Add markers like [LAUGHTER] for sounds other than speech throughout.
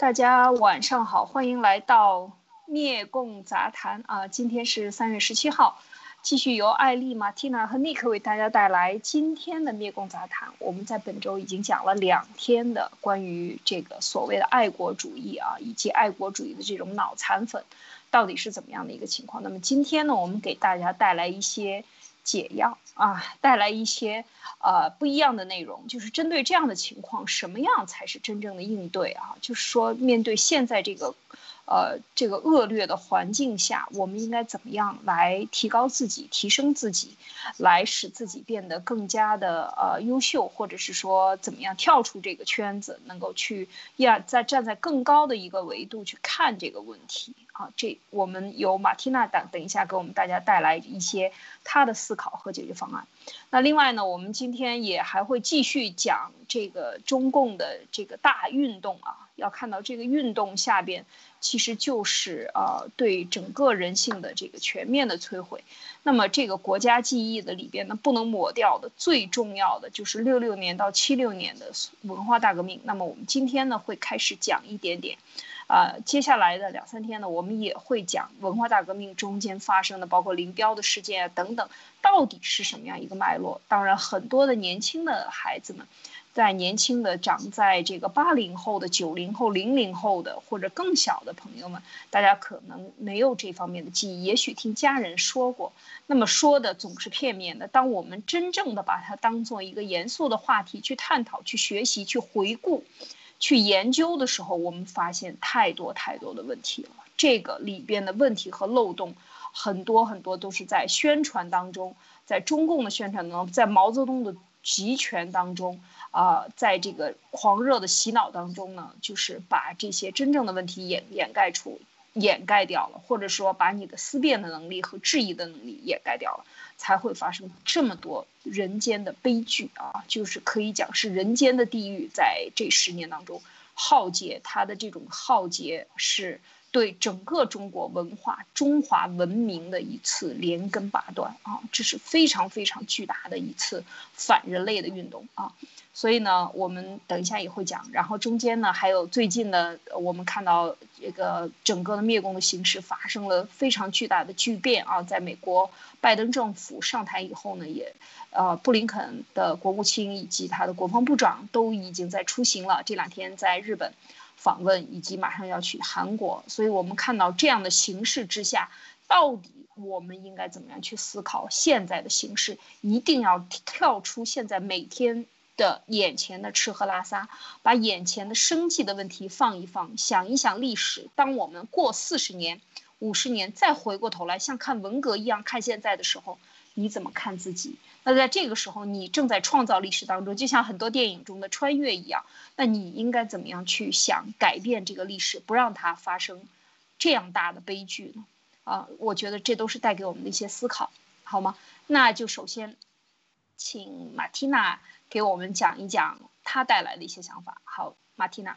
大家晚上好，欢迎来到灭共杂谈啊！今天是三月十七号，继续由艾丽、马蒂娜和尼克为大家带来今天的灭共杂谈。我们在本周已经讲了两天的关于这个所谓的爱国主义啊，以及爱国主义的这种脑残粉到底是怎么样的一个情况。那么今天呢，我们给大家带来一些。解药啊，带来一些呃不一样的内容，就是针对这样的情况，什么样才是真正的应对啊？就是说，面对现在这个呃这个恶劣的环境下，我们应该怎么样来提高自己、提升自己，来使自己变得更加的呃优秀，或者是说怎么样跳出这个圈子，能够去要在站在更高的一个维度去看这个问题。啊，这我们由马蒂娜等等一下给我们大家带来一些她的思考和解决方案。那另外呢，我们今天也还会继续讲这个中共的这个大运动啊。要看到这个运动下边，其实就是呃对整个人性的这个全面的摧毁。那么这个国家记忆的里边呢，不能抹掉的最重要的就是六六年到七六年的文化大革命。那么我们今天呢会开始讲一点点。啊，接下来的两三天呢，我们也会讲文化大革命中间发生的，包括林彪的事件啊等等，到底是什么样一个脉络？当然，很多的年轻的孩子们，在年轻的长在这个八零后的、九零后、零零后的或者更小的朋友们，大家可能没有这方面的记忆，也许听家人说过，那么说的总是片面的。当我们真正的把它当做一个严肃的话题去探讨、去学习、去回顾。去研究的时候，我们发现太多太多的问题了。这个里边的问题和漏洞，很多很多都是在宣传当中，在中共的宣传当中，在毛泽东的集权当中，啊，在这个狂热的洗脑当中呢，就是把这些真正的问题掩掩盖出。掩盖掉了，或者说把你的思辨的能力和质疑的能力掩盖掉了，才会发生这么多人间的悲剧啊！就是可以讲是人间的地狱，在这十年当中浩劫，它的这种浩劫是对整个中国文化、中华文明的一次连根拔断啊！这是非常非常巨大的一次反人类的运动啊！所以呢，我们等一下也会讲。然后中间呢，还有最近呢，我们看到这个整个的灭共的形势发生了非常巨大的巨变啊！在美国拜登政府上台以后呢，也，呃，布林肯的国务卿以及他的国防部长都已经在出行了。这两天在日本访问，以及马上要去韩国。所以我们看到这样的形势之下，到底我们应该怎么样去思考现在的形势？一定要跳出现在每天。的眼前的吃喝拉撒，把眼前的生计的问题放一放，想一想历史。当我们过四十年、五十年，再回过头来，像看文革一样看现在的时候，你怎么看自己？那在这个时候，你正在创造历史当中，就像很多电影中的穿越一样。那你应该怎么样去想改变这个历史，不让它发生这样大的悲剧呢？啊，我觉得这都是带给我们的一些思考，好吗？那就首先，请马蒂娜。给我们讲一讲他带来的一些想法。好，马蒂娜。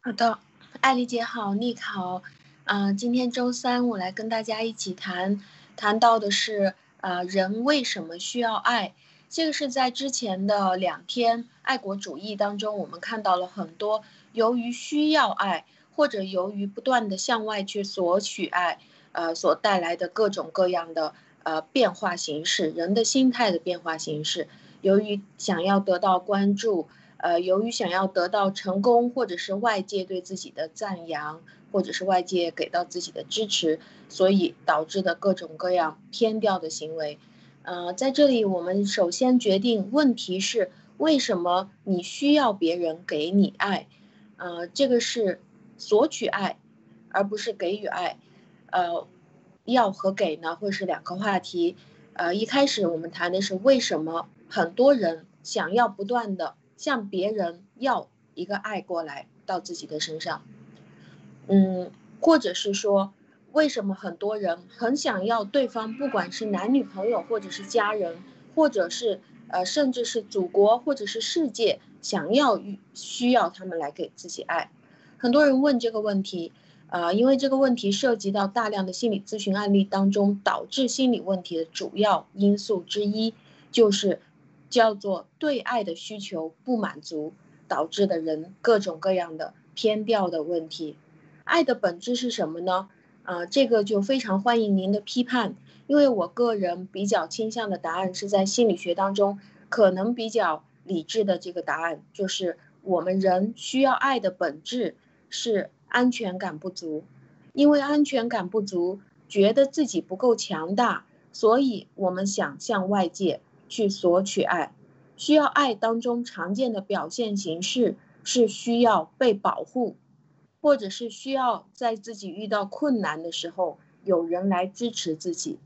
好的，艾丽姐好，妮克好。嗯，今天周三，我来跟大家一起谈，谈到的是，呃，人为什么需要爱？这个是在之前的两天爱国主义当中，我们看到了很多由于需要爱，或者由于不断的向外去索取爱，呃，所带来的各种各样的呃变化形式，人的心态的变化形式。由于想要得到关注，呃，由于想要得到成功，或者是外界对自己的赞扬，或者是外界给到自己的支持，所以导致的各种各样偏掉的行为。呃，在这里，我们首先决定问题是为什么你需要别人给你爱？呃，这个是索取爱，而不是给予爱。呃，要和给呢，会是两个话题。呃，一开始我们谈的是为什么。很多人想要不断的向别人要一个爱过来到自己的身上，嗯，或者是说，为什么很多人很想要对方，不管是男女朋友，或者是家人，或者是呃，甚至是祖国，或者是世界，想要需要他们来给自己爱。很多人问这个问题，啊，因为这个问题涉及到大量的心理咨询案例当中，导致心理问题的主要因素之一就是。叫做对爱的需求不满足导致的人各种各样的偏调的问题。爱的本质是什么呢？啊，这个就非常欢迎您的批判，因为我个人比较倾向的答案是在心理学当中可能比较理智的这个答案，就是我们人需要爱的本质是安全感不足，因为安全感不足，觉得自己不够强大，所以我们想向外界去索取爱。需要爱当中常见的表现形式是需要被保护。或者是需要在自己遇到困难的时候有人来支持自己，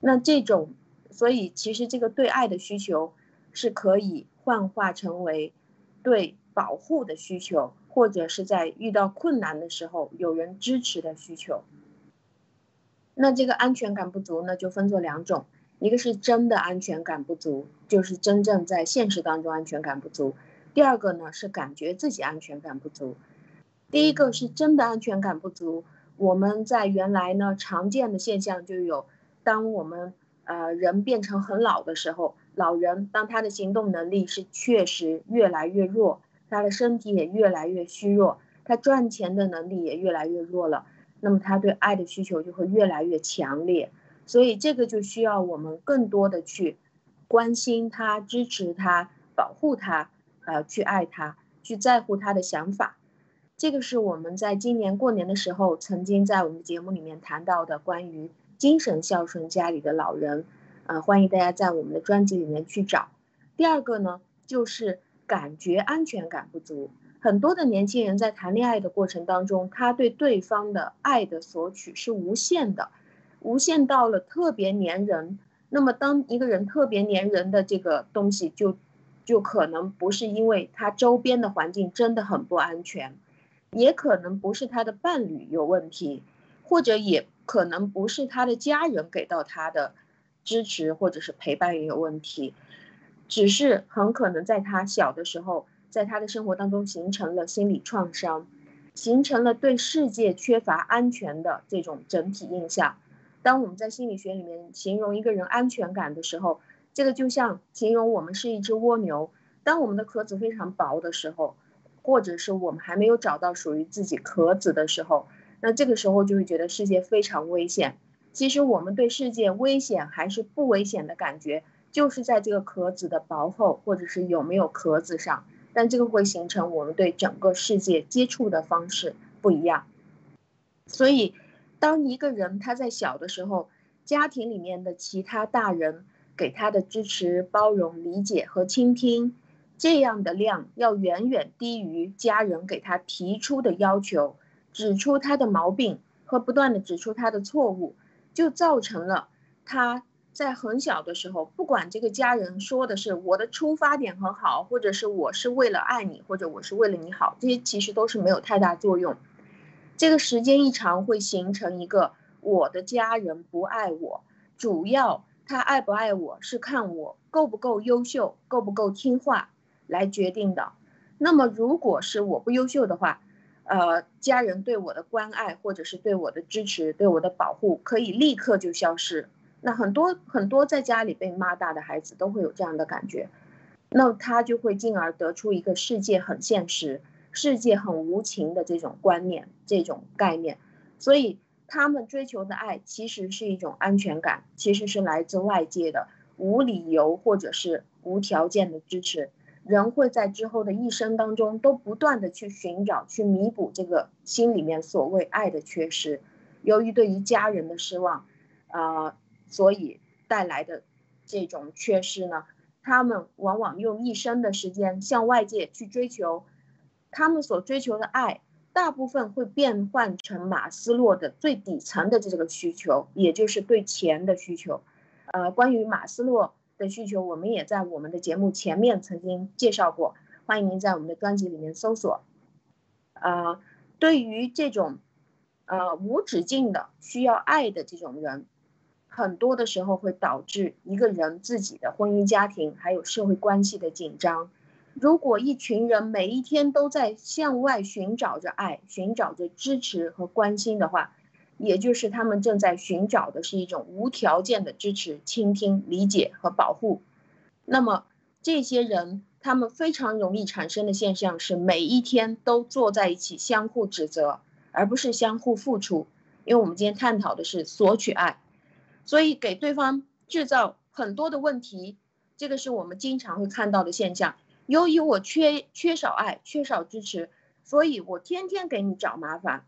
那这种，所以其实这个对爱的需求是可以幻化成为对保护的需求，或者是在遇到困难的时候有人支持的需求。那这个安全感不足呢，就分作两种，一个是真的安全感不足，就是真正在现实当中安全感不足；第二个呢是感觉自己安全感不足。第一个是真的安全感不足，我们在原来呢常见的现象就有，当我们呃人变成很老的时候，老人当他的行动能力是确实越来越弱，他的身体也越来越虚弱，他赚钱的能力也越来越弱了，那么他对爱的需求就会越来越强烈，所以这个就需要我们更多的去关心他、支持他、保护他，呃，去爱他、去在乎他的想法。这个是我们在今年过年的时候曾经在我们的节目里面谈到的关于精神孝顺家里的老人，呃，欢迎大家在我们的专辑里面去找。第二个呢，就是感觉安全感不足。很多的年轻人在谈恋爱的过程当中，他对对方的爱的索取是无限的，无限到了特别粘人。那么当一个人特别粘人的这个东西，就就可能不是因为他周边的环境真的很不安全。也可能不是他的伴侣有问题，或者也可能不是他的家人给到他的支持或者是陪伴也有问题，只是很可能在他小的时候，在他的生活当中形成了心理创伤，形成了对世界缺乏安全的这种整体印象。当我们在心理学里面形容一个人安全感的时候，这个就像形容我们是一只蜗牛，当我们的壳子非常薄的时候。或者是我们还没有找到属于自己壳子的时候，那这个时候就会觉得世界非常危险。其实我们对世界危险还是不危险的感觉，就是在这个壳子的薄厚或者是有没有壳子上。但这个会形成我们对整个世界接触的方式不一样。所以，当一个人他在小的时候，家庭里面的其他大人给他的支持、包容、理解和倾听。这样的量要远远低于家人给他提出的要求，指出他的毛病和不断的指出他的错误，就造成了他在很小的时候，不管这个家人说的是我的出发点很好，或者是我是为了爱你，或者我是为了你好，这些其实都是没有太大作用。这个时间一长，会形成一个我的家人不爱我，主要他爱不爱我是看我够不够优秀，够不够听话。来决定的。那么，如果是我不优秀的话，呃，家人对我的关爱或者是对我的支持、对我的保护，可以立刻就消失。那很多很多在家里被骂大的孩子都会有这样的感觉，那他就会进而得出一个世界很现实、世界很无情的这种观念、这种概念。所以，他们追求的爱其实是一种安全感，其实是来自外界的无理由或者是无条件的支持。人会在之后的一生当中都不断的去寻找、去弥补这个心里面所谓爱的缺失。由于对于家人的失望，啊，所以带来的这种缺失呢，他们往往用一生的时间向外界去追求，他们所追求的爱，大部分会变换成马斯洛的最底层的这个需求，也就是对钱的需求。呃，关于马斯洛。的需求，我们也在我们的节目前面曾经介绍过，欢迎您在我们的专辑里面搜索。呃，对于这种，呃，无止境的需要爱的这种人，很多的时候会导致一个人自己的婚姻家庭还有社会关系的紧张。如果一群人每一天都在向外寻找着爱，寻找着支持和关心的话，也就是他们正在寻找的是一种无条件的支持、倾听、理解和保护。那么这些人他们非常容易产生的现象是每一天都坐在一起相互指责，而不是相互付出。因为我们今天探讨的是索取爱，所以给对方制造很多的问题，这个是我们经常会看到的现象。由于我缺缺少爱，缺少支持，所以我天天给你找麻烦。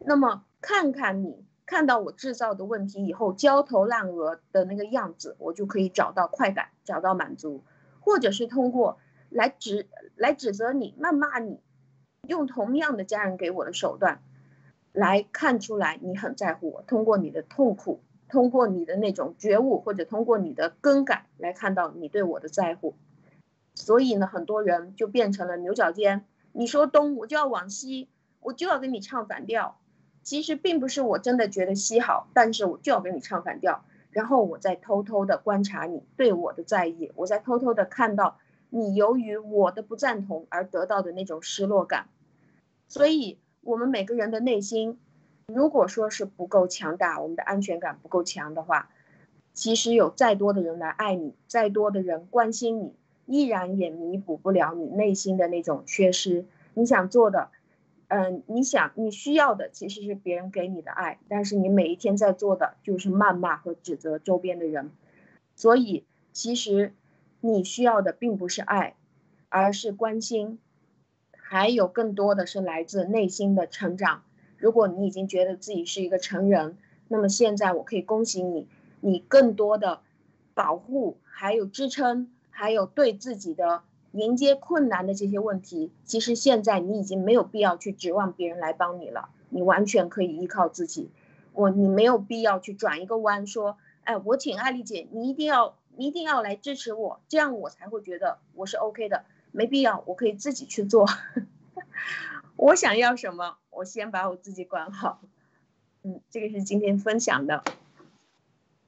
那么看看你看到我制造的问题以后焦头烂额的那个样子，我就可以找到快感，找到满足，或者是通过来指来指责你、谩骂你，用同样的家人给我的手段。来看出来你很在乎我，通过你的痛苦，通过你的那种觉悟，或者通过你的更改来看到你对我的在乎。所以呢，很多人就变成了牛角尖。你说东，我就要往西，我就要跟你唱反调。其实并不是我真的觉得西好，但是我就要跟你唱反调。然后我再偷偷的观察你对我的在意，我在偷偷的看到你由于我的不赞同而得到的那种失落感。所以。我们每个人的内心，如果说是不够强大，我们的安全感不够强的话，其实有再多的人来爱你，再多的人关心你，依然也弥补不了你内心的那种缺失。你想做的，嗯，你想你需要的其实是别人给你的爱，但是你每一天在做的就是谩骂和指责周边的人。所以，其实你需要的并不是爱，而是关心。还有更多的是来自内心的成长。如果你已经觉得自己是一个成人，那么现在我可以恭喜你，你更多的保护，还有支撑，还有对自己的迎接困难的这些问题，其实现在你已经没有必要去指望别人来帮你了，你完全可以依靠自己。我，你没有必要去转一个弯说，哎，我请艾丽姐，你一定要，你一定要来支持我，这样我才会觉得我是 OK 的。没必要，我可以自己去做。[LAUGHS] 我想要什么，我先把我自己管好。嗯，这个是今天分享的。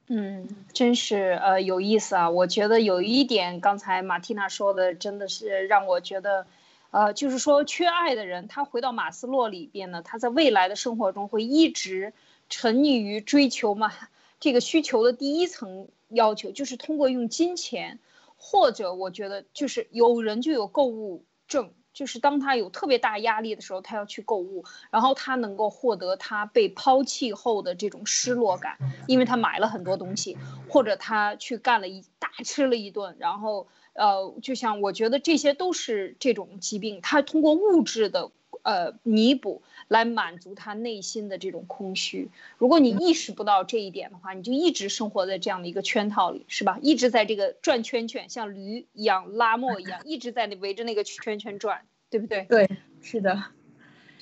嗯，真是呃有意思啊！我觉得有一点，刚才马蒂娜说的，真的是让我觉得，呃，就是说缺爱的人，他回到马斯洛里边呢，他在未来的生活中会一直沉溺于追求嘛这个需求的第一层要求，就是通过用金钱。或者我觉得就是有人就有购物症，就是当他有特别大压力的时候，他要去购物，然后他能够获得他被抛弃后的这种失落感，因为他买了很多东西，或者他去干了一大吃了一顿，然后呃，就像我觉得这些都是这种疾病，他通过物质的。呃，弥补来满足他内心的这种空虚。如果你意识不到这一点的话，你就一直生活在这样的一个圈套里，是吧？一直在这个转圈圈，像驴一样拉磨一样，一直在那围着那个圈圈转，对不对？对，是的，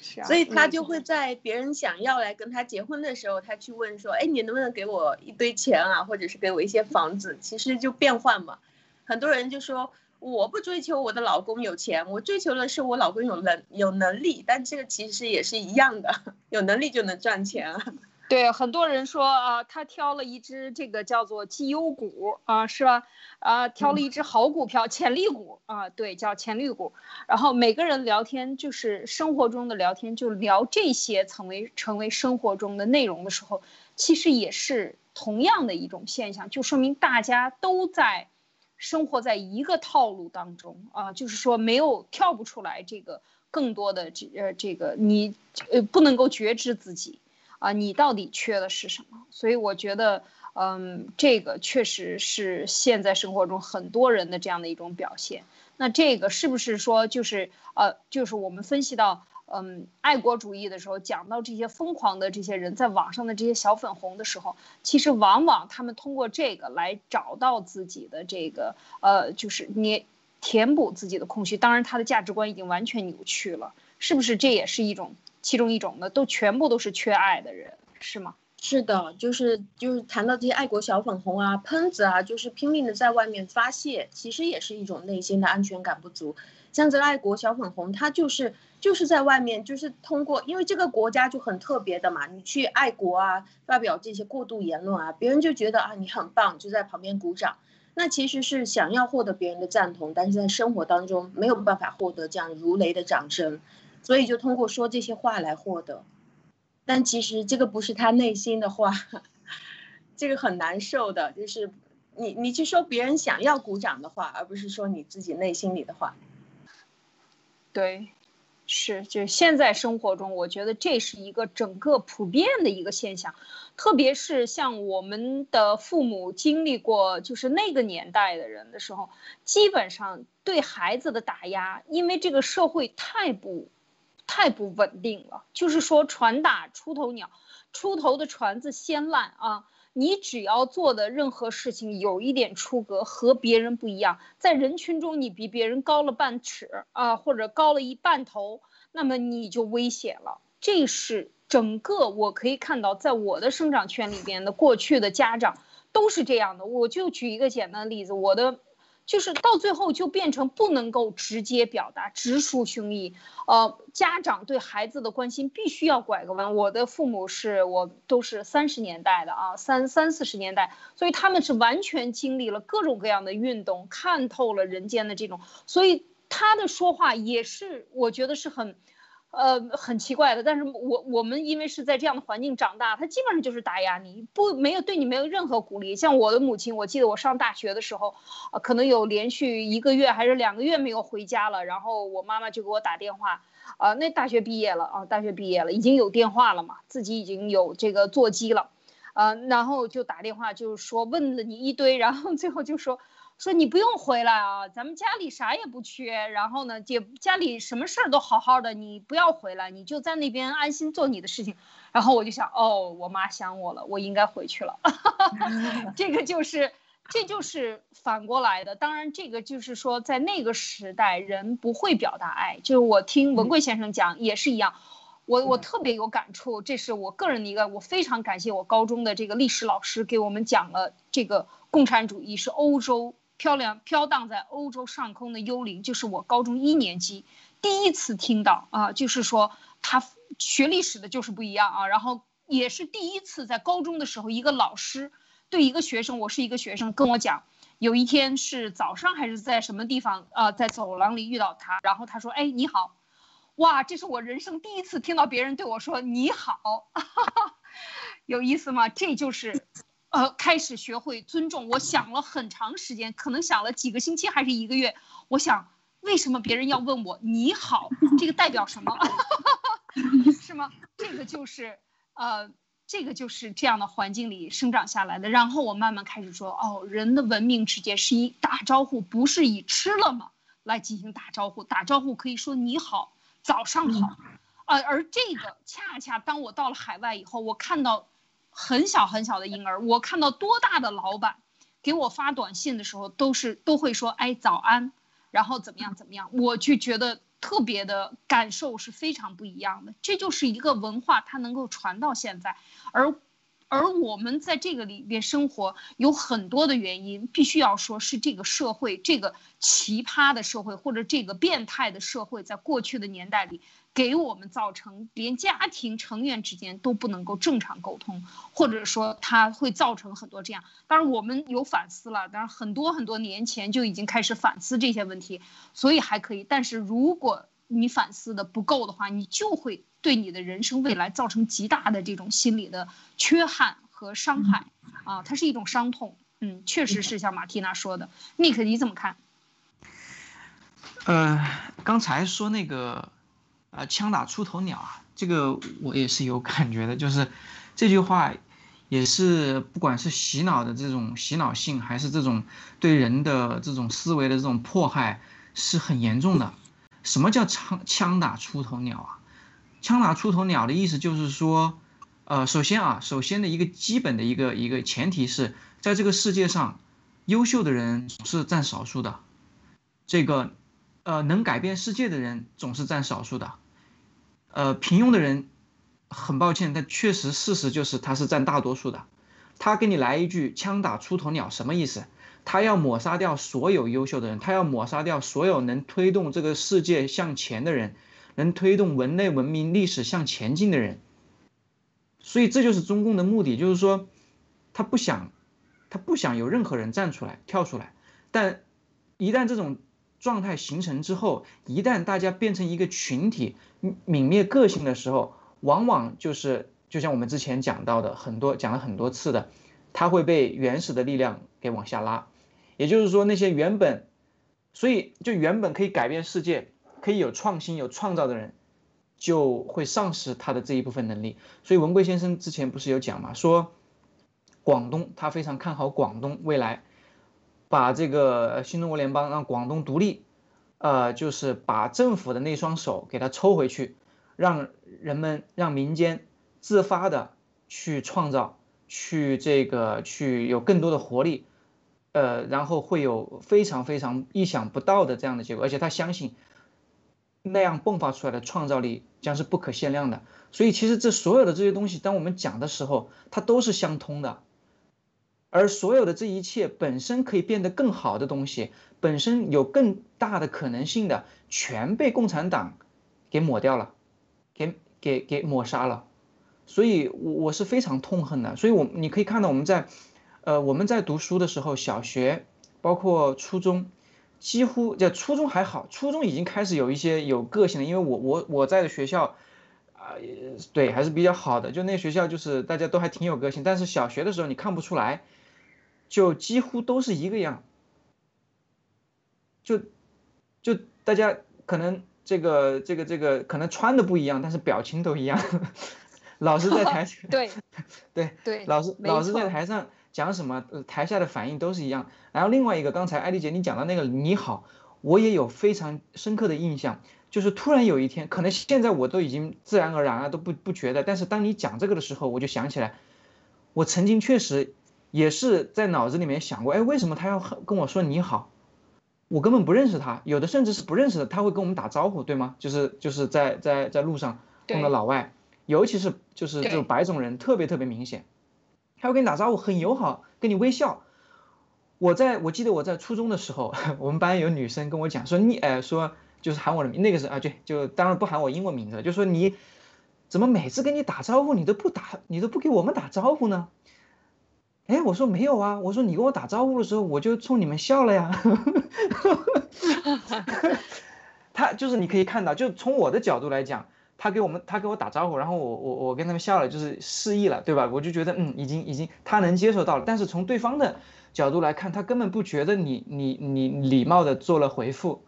是啊。所以他就会在别人想要来跟他结婚的时候，他去问说：“哎，你能不能给我一堆钱啊，或者是给我一些房子？”其实就变换嘛。很多人就说。我不追求我的老公有钱，我追求的是我老公有能有能力。但这个其实也是一样的，[LAUGHS] 有能力就能赚钱啊。[LAUGHS] 对，很多人说啊，他挑了一只这个叫做绩优股啊，是吧？啊，挑了一只好股票，潜力股啊，对，叫潜力股。然后每个人聊天就是生活中的聊天，就聊这些成为成为生活中的内容的时候，其实也是同样的一种现象，就说明大家都在。生活在一个套路当中啊，就是说没有跳不出来这个更多的这呃这个你呃不能够觉知自己啊，你到底缺的是什么？所以我觉得，嗯，这个确实是现在生活中很多人的这样的一种表现。那这个是不是说就是呃就是我们分析到？嗯，爱国主义的时候讲到这些疯狂的这些人在网上的这些小粉红的时候，其实往往他们通过这个来找到自己的这个呃，就是你填补自己的空虚。当然，他的价值观已经完全扭曲了，是不是？这也是一种其中一种的，都全部都是缺爱的人，是吗？是的，就是就是谈到这些爱国小粉红啊、喷子啊，就是拼命的在外面发泄，其实也是一种内心的安全感不足。像这个爱国小粉红，他就是就是在外面，就是通过，因为这个国家就很特别的嘛，你去爱国啊，发表这些过度言论啊，别人就觉得啊你很棒，就在旁边鼓掌。那其实是想要获得别人的赞同，但是在生活当中没有办法获得这样如雷的掌声，所以就通过说这些话来获得。但其实这个不是他内心的话，[LAUGHS] 这个很难受的，就是你你去说别人想要鼓掌的话，而不是说你自己内心里的话。对，是，就现在生活中，我觉得这是一个整个普遍的一个现象，特别是像我们的父母经历过就是那个年代的人的时候，基本上对孩子的打压，因为这个社会太不，太不稳定了，就是说船打出头鸟，出头的船子先烂啊。你只要做的任何事情有一点出格，和别人不一样，在人群中你比别人高了半尺啊，或者高了一半头，那么你就危险了。这是整个我可以看到，在我的生长圈里边的过去的家长都是这样的。我就举一个简单的例子，我的。就是到最后就变成不能够直接表达、直抒胸臆，呃，家长对孩子的关心必须要拐个弯。我的父母是我都是三十年代的啊，三三四十年代，所以他们是完全经历了各种各样的运动，看透了人间的这种，所以他的说话也是我觉得是很。呃，很奇怪的，但是我我们因为是在这样的环境长大，他基本上就是打压你，不没有对你没有任何鼓励。像我的母亲，我记得我上大学的时候，啊，可能有连续一个月还是两个月没有回家了，然后我妈妈就给我打电话，啊，那大学毕业了啊，大学毕业了，已经有电话了嘛，自己已经有这个座机了，啊，然后就打电话就是说问了你一堆，然后最后就说。说你不用回来啊，咱们家里啥也不缺，然后呢，姐家里什么事儿都好好的，你不要回来，你就在那边安心做你的事情。然后我就想，哦，我妈想我了，我应该回去了。[LAUGHS] 这个就是，这就是反过来的。当然，这个就是说，在那个时代，人不会表达爱。就是我听文贵先生讲也是一样，我我特别有感触。这是我个人的一个，我非常感谢我高中的这个历史老师给我们讲了这个共产主义是欧洲。漂亮飘荡在欧洲上空的幽灵，就是我高中一年级第一次听到啊，就是说他学历史的就是不一样啊，然后也是第一次在高中的时候，一个老师对一个学生，我是一个学生，跟我讲，有一天是早上还是在什么地方啊，在走廊里遇到他，然后他说，哎，你好，哇，这是我人生第一次听到别人对我说你好，[LAUGHS] 有意思吗？这就是。呃，开始学会尊重。我想了很长时间，可能想了几个星期还是一个月。我想，为什么别人要问我你好？这个代表什么？[LAUGHS] 是吗？这个就是，呃，这个就是这样的环境里生长下来的。然后我慢慢开始说，哦，人的文明之间是以打招呼，不是以吃了吗来进行打招呼。打招呼可以说你好，早上好，呃，而这个恰恰当我到了海外以后，我看到。很小很小的婴儿，我看到多大的老板给我发短信的时候，都是都会说，哎，早安，然后怎么样怎么样，我就觉得特别的感受是非常不一样的。这就是一个文化，它能够传到现在，而而我们在这个里边生活，有很多的原因，必须要说是这个社会，这个奇葩的社会，或者这个变态的社会，在过去的年代里。给我们造成连家庭成员之间都不能够正常沟通，或者说它会造成很多这样。当然我们有反思了，当然很多很多年前就已经开始反思这些问题，所以还可以。但是如果你反思的不够的话，你就会对你的人生未来造成极大的这种心理的缺憾和伤害啊，它是一种伤痛。嗯，确实是像马蒂娜说的，Nick 你怎么看？呃，刚才说那个。啊，枪打出头鸟啊，这个我也是有感觉的。就是这句话，也是不管是洗脑的这种洗脑性，还是这种对人的这种思维的这种迫害，是很严重的。什么叫枪枪打出头鸟啊？枪打出头鸟的意思就是说，呃，首先啊，首先的一个基本的一个一个前提是在这个世界上，优秀的人总是占少数的，这个，呃，能改变世界的人总是占少数的。呃，平庸的人，很抱歉，但确实事实就是他是占大多数的。他给你来一句“枪打出头鸟”，什么意思？他要抹杀掉所有优秀的人，他要抹杀掉所有能推动这个世界向前的人，能推动人类文明历史向前进的人。所以这就是中共的目的，就是说，他不想，他不想有任何人站出来跳出来。但一旦这种状态形成之后，一旦大家变成一个群体，泯灭个性的时候，往往就是就像我们之前讲到的很多讲了很多次的，它会被原始的力量给往下拉。也就是说，那些原本，所以就原本可以改变世界、可以有创新、有创造的人，就会丧失他的这一部分能力。所以文贵先生之前不是有讲嘛，说广东他非常看好广东未来，把这个新中国联邦让广东独立，呃，就是把政府的那双手给他抽回去，让人们让民间自发的去创造，去这个去有更多的活力。呃，然后会有非常非常意想不到的这样的结果，而且他相信那样迸发出来的创造力将是不可限量的。所以，其实这所有的这些东西，当我们讲的时候，它都是相通的。而所有的这一切本身可以变得更好的东西，本身有更大的可能性的，全被共产党给抹掉了，给给给抹杀了。所以，我我是非常痛恨的。所以，我你可以看到我们在。呃，我们在读书的时候，小学包括初中，几乎在初中还好，初中已经开始有一些有个性了。因为我我我在的学校，啊，对，还是比较好的。就那学校就是大家都还挺有个性，但是小学的时候你看不出来，就几乎都是一个样，就就大家可能这个这个这个可能穿的不一样，但是表情都一样。老师在台上，对对对，老师老师在台上。讲什么，台下的反应都是一样。然后另外一个，刚才艾丽姐你讲的那个你好，我也有非常深刻的印象。就是突然有一天，可能现在我都已经自然而然啊，都不不觉得。但是当你讲这个的时候，我就想起来，我曾经确实也是在脑子里面想过，哎，为什么他要跟我说你好？我根本不认识他，有的甚至是不认识的，他会跟我们打招呼，对吗？就是就是在在在路上碰到老外，尤其是就是这种白种人，特别特别明显。他会跟你打招呼，很友好，跟你微笑。我在我记得我在初中的时候，[LAUGHS] 我们班有女生跟我讲说你，呃，说就是喊我的名，那个是啊，对，就当然不喊我英文名字，就说你怎么每次跟你打招呼，你都不打，你都不给我们打招呼呢？哎，我说没有啊，我说你跟我打招呼的时候，我就冲你们笑了呀。[LAUGHS] 他就是你可以看到，就从我的角度来讲。他给我们，他给我打招呼，然后我我我跟他们笑了，就是示意了，对吧？我就觉得，嗯，已经已经他能接受到了。但是从对方的角度来看，他根本不觉得你你你礼貌的做了回复，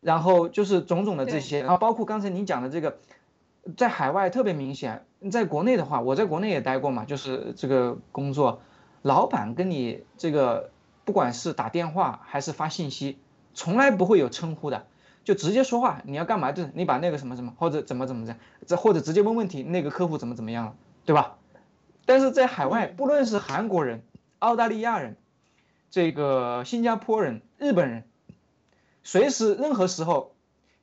然后就是种种的这些，然后包括刚才您讲的这个，在海外特别明显，在国内的话，我在国内也待过嘛，就是这个工作，老板跟你这个不管是打电话还是发信息，从来不会有称呼的。就直接说话，你要干嘛？就是你把那个什么什么，或者怎么怎么样，这或者直接问问题，那个客户怎么怎么样了，对吧？但是在海外，不论是韩国人、澳大利亚人、这个新加坡人、日本人，随时任何时候，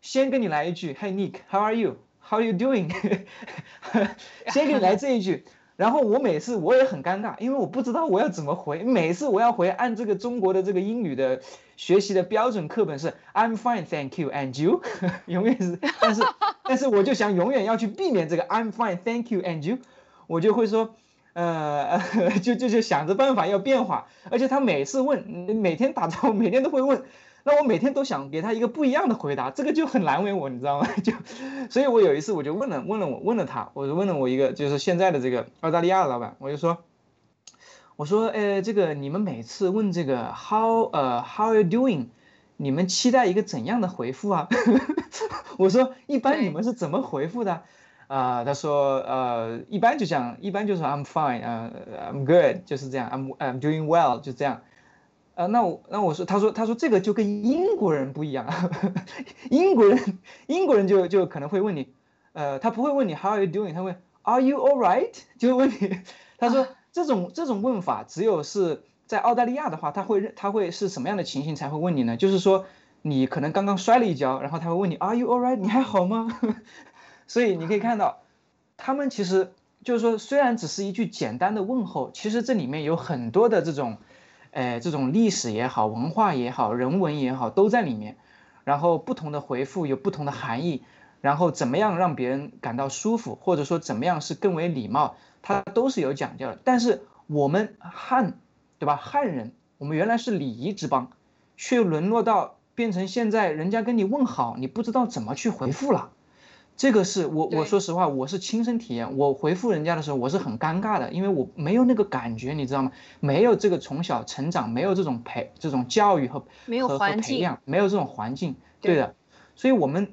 先跟你来一句，Hey Nick，How are you？How How are you doing？[LAUGHS] 先给你来这一句。然后我每次我也很尴尬，因为我不知道我要怎么回。每次我要回，按这个中国的这个英语的学习的标准课本是 I'm fine, thank you, and you，[LAUGHS] 永远是。但是 [LAUGHS] 但是我就想永远要去避免这个 I'm fine, thank you, and you，我就会说，呃，就就就想着办法要变化。而且他每次问，每天打招呼，每天都会问。那我每天都想给他一个不一样的回答，这个就很难为我，你知道吗？[LAUGHS] 就，所以我有一次我就问了问了我问了他，我就问了我一个就是现在的这个澳大利亚的老板，我就说，我说，呃，这个你们每次问这个 how 呃 how are you doing，你们期待一个怎样的回复啊？[LAUGHS] 我说一般你们是怎么回复的？啊，他说，呃，一般就讲一般就说 I'm fine，呃，I'm good，就是这样，I'm I'm doing well，就这样。啊，那我那我说，他说他说这个就跟英国人不一样，[LAUGHS] 英国人英国人就就可能会问你，呃，他不会问你 How are you doing？他会 Are you all right？[LAUGHS] 就问你，他说这种这种问法只有是在澳大利亚的话，他会认他会是什么样的情形才会问你呢？就是说你可能刚刚摔了一跤，然后他会问你 Are you all right？你还好吗？[LAUGHS] 所以你可以看到，他们其实就是说，虽然只是一句简单的问候，其实这里面有很多的这种。哎，这种历史也好，文化也好，人文也好，都在里面。然后不同的回复有不同的含义，然后怎么样让别人感到舒服，或者说怎么样是更为礼貌，它都是有讲究的。但是我们汉，对吧？汉人，我们原来是礼仪之邦，却沦落到变成现在人家跟你问好，你不知道怎么去回复了。这个是我我说实话，我是亲身体验。我回复人家的时候，我是很尴尬的，因为我没有那个感觉，你知道吗？没有这个从小成长，没有这种培这种教育和没有环培养，没有这种环境，对的。所以，我们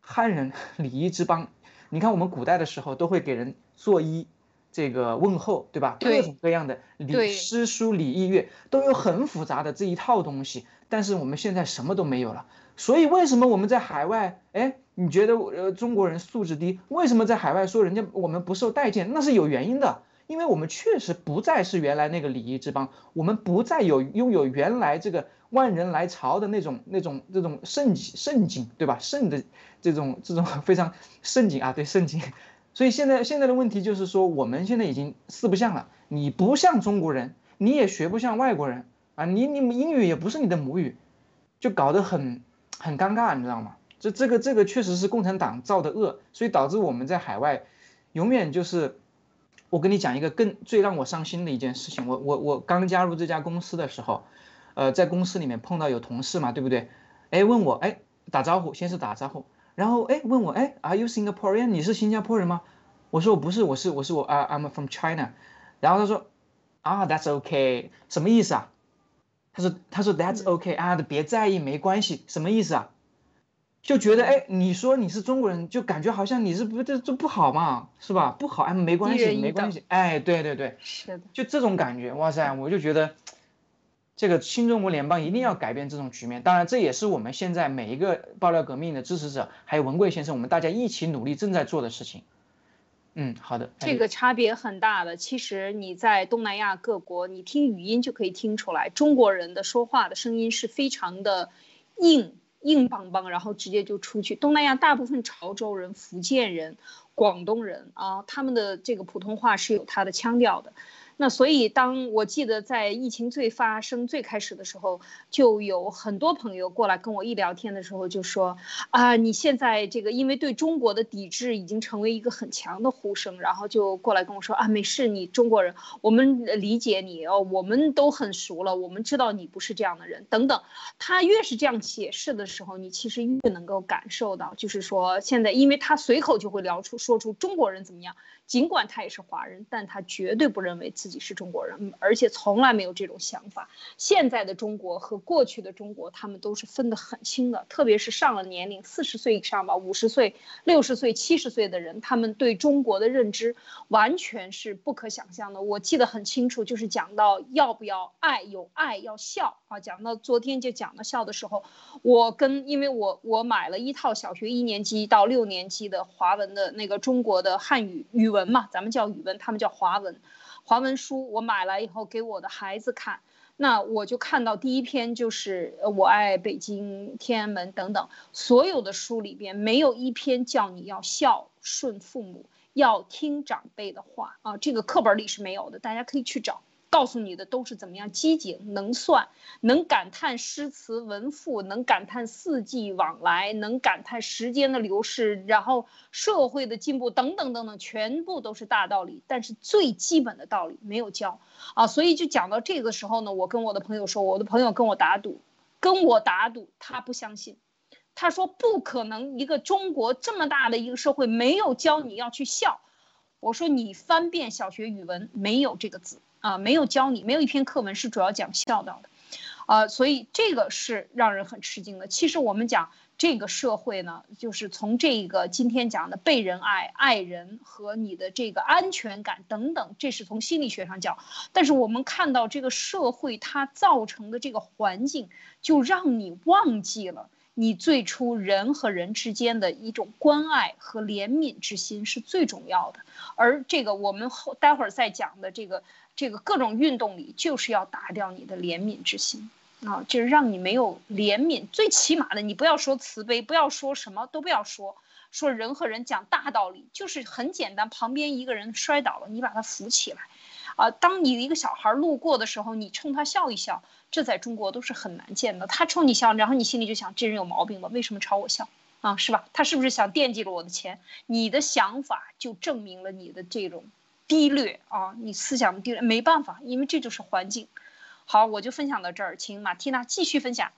汉人 [LAUGHS] 礼仪之邦，你看我们古代的时候都会给人作揖，这个问候，对吧？各种各样的礼诗书礼义乐都有很复杂的这一套东西，但是我们现在什么都没有了。所以，为什么我们在海外？哎。你觉得呃中国人素质低？为什么在海外说人家我们不受待见？那是有原因的，因为我们确实不再是原来那个礼仪之邦，我们不再有拥有原来这个万人来朝的那种那种这种盛景盛景，对吧？盛的这种这种 [LAUGHS] 非常盛景啊，对盛景。所以现在现在的问题就是说，我们现在已经四不像了。你不像中国人，你也学不像外国人啊，你你们英语也不是你的母语，就搞得很很尴尬，你知道吗？这这个这个确实是共产党造的恶，所以导致我们在海外，永远就是，我跟你讲一个更最让我伤心的一件事情。我我我刚加入这家公司的时候，呃，在公司里面碰到有同事嘛，对不对？哎，问我哎打招呼，先是打招呼，然后哎问我哎，Are you Singaporean？你是新加坡人吗？我说我不是，我是我是我啊，I'm from China。然后他说啊，That's OK，什么意思啊？他说他说 That's okay 啊，别在意，没关系，什么意思啊？就觉得哎，你说你是中国人，就感觉好像你是不这这不好嘛，是吧？不好哎，没关系，没关系，哎，对对对，是的，就这种感觉，哇塞，我就觉得，这个新中国联邦一定要改变这种局面。当然，这也是我们现在每一个爆料革命的支持者，还有文贵先生，我们大家一起努力正在做的事情。嗯，好的，这个差别很大的。其实你在东南亚各国，你听语音就可以听出来，中国人的说话的声音是非常的硬。硬邦邦，然后直接就出去。东南亚大部分潮州人、福建人、广东人啊，他们的这个普通话是有他的腔调的。那所以，当我记得在疫情最发生最开始的时候，就有很多朋友过来跟我一聊天的时候就说：“啊，你现在这个因为对中国的抵制已经成为一个很强的呼声，然后就过来跟我说啊，没事，你中国人，我们理解你哦，我们都很熟了，我们知道你不是这样的人等等。”他越是这样解释的时候，你其实越能够感受到，就是说现在，因为他随口就会聊出说出中国人怎么样。尽管他也是华人，但他绝对不认为自自己是中国人，而且从来没有这种想法。现在的中国和过去的中国，他们都是分得很清的。特别是上了年龄，四十岁以上吧，五十岁、六十岁、七十岁的人，他们对中国的认知完全是不可想象的。我记得很清楚，就是讲到要不要爱，有爱要笑啊。讲到昨天就讲到笑的时候，我跟因为我我买了一套小学一年级到六年级的华文的那个中国的汉语语。文嘛，咱们叫语文，他们叫华文，华文书我买来以后给我的孩子看，那我就看到第一篇就是我爱北京天安门等等，所有的书里边没有一篇叫你要孝顺父母，要听长辈的话。啊，这个课本里是没有的，大家可以去找。告诉你的都是怎么样机警，能算，能感叹诗词文赋，能感叹四季往来，能感叹时间的流逝，然后社会的进步等等等等，全部都是大道理。但是最基本的道理没有教啊，所以就讲到这个时候呢，我跟我的朋友说，我的朋友跟我打赌，跟我打赌，他不相信，他说不可能，一个中国这么大的一个社会没有教你要去笑。我说你翻遍小学语文没有这个字。啊，没有教你，没有一篇课文是主要讲孝道的，啊，所以这个是让人很吃惊的。其实我们讲这个社会呢，就是从这个今天讲的被人爱、爱人和你的这个安全感等等，这是从心理学上讲。但是我们看到这个社会它造成的这个环境，就让你忘记了。你最初人和人之间的一种关爱和怜悯之心是最重要的，而这个我们后待会儿再讲的这个这个各种运动里，就是要打掉你的怜悯之心啊，就是让你没有怜悯。最起码的，你不要说慈悲，不要说什么都不要说，说人和人讲大道理，就是很简单。旁边一个人摔倒了，你把他扶起来，啊，当你一个小孩路过的时候，你冲他笑一笑。这在中国都是很难见的。他冲你笑，然后你心里就想，这人有毛病吧？为什么朝我笑啊？是吧？他是不是想惦记着我的钱？你的想法就证明了你的这种低劣啊！你思想低劣，没办法，因为这就是环境。好，我就分享到这儿，请马蒂娜继续分享。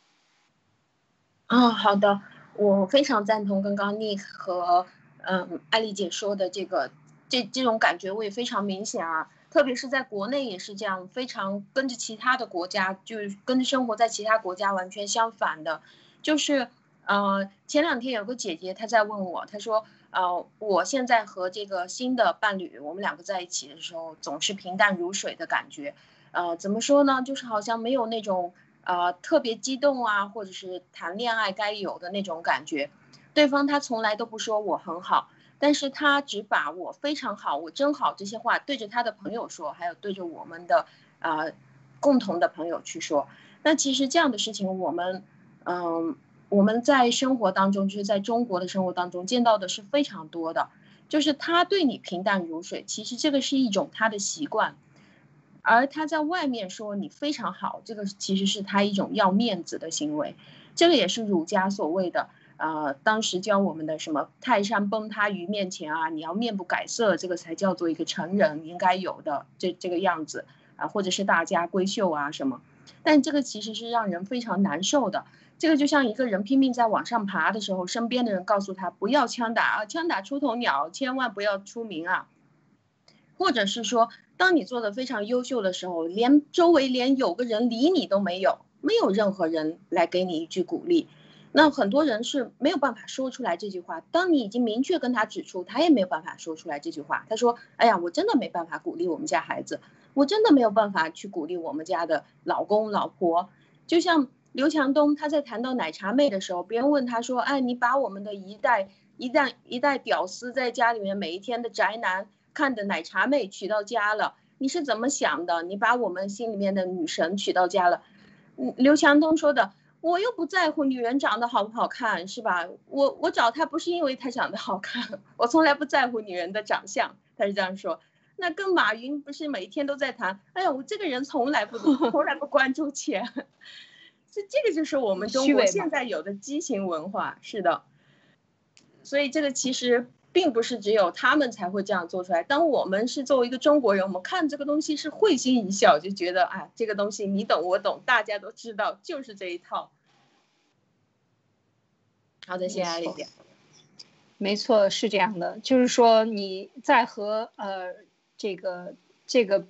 啊，好的，我非常赞同刚刚 Nick 和嗯，艾丽姐说的这个，这这种感觉我也非常明显啊，特别是在国内也是这样，非常跟着其他的国家，就是跟着生活在其他国家完全相反的，就是，呃，前两天有个姐姐她在问我，她说，呃，我现在和这个新的伴侣，我们两个在一起的时候，总是平淡如水的感觉，呃，怎么说呢，就是好像没有那种，呃，特别激动啊，或者是谈恋爱该有的那种感觉。对方他从来都不说我很好，但是他只把我非常好，我真好这些话对着他的朋友说，还有对着我们的啊共同的朋友去说。那其实这样的事情，我们嗯我们在生活当中，就是在中国的生活当中见到的是非常多的。就是他对你平淡如水，其实这个是一种他的习惯，而他在外面说你非常好，这个其实是他一种要面子的行为。这个也是儒家所谓的。啊，当时教我们的什么泰山崩塌于面前啊，你要面不改色，这个才叫做一个成人应该有的这这个样子啊，或者是大家闺秀啊什么，但这个其实是让人非常难受的。这个就像一个人拼命在往上爬的时候，身边的人告诉他不要枪打啊，枪打出头鸟，千万不要出名啊。或者是说，当你做的非常优秀的时候，连周围连有个人理你都没有，没有任何人来给你一句鼓励。那很多人是没有办法说出来这句话。当你已经明确跟他指出，他也没有办法说出来这句话。他说：“哎呀，我真的没办法鼓励我们家孩子，我真的没有办法去鼓励我们家的老公老婆。”就像刘强东他在谈到奶茶妹的时候，别人问他说：“哎，你把我们的一代一代一代屌丝在家里面每一天的宅男看的奶茶妹娶到家了，你是怎么想的？你把我们心里面的女神娶到家了？”嗯，刘强东说的。我又不在乎女人长得好不好看，是吧？我我找她不是因为她长得好看，我从来不在乎女人的长相。他是这样说。那跟马云不是每天都在谈？哎呀，我这个人从来不 [LAUGHS] 从来不关注钱。这这个就是我们中国现在有的畸形文化。是的。所以这个其实。并不是只有他们才会这样做出来。当我们是作为一个中国人，我们看这个东西是会心一笑，就觉得啊，这个东西你懂我懂，大家都知道，就是这一套。好的，谢谢阿丽姐。没错，是这样的，就是说你在和呃这个这个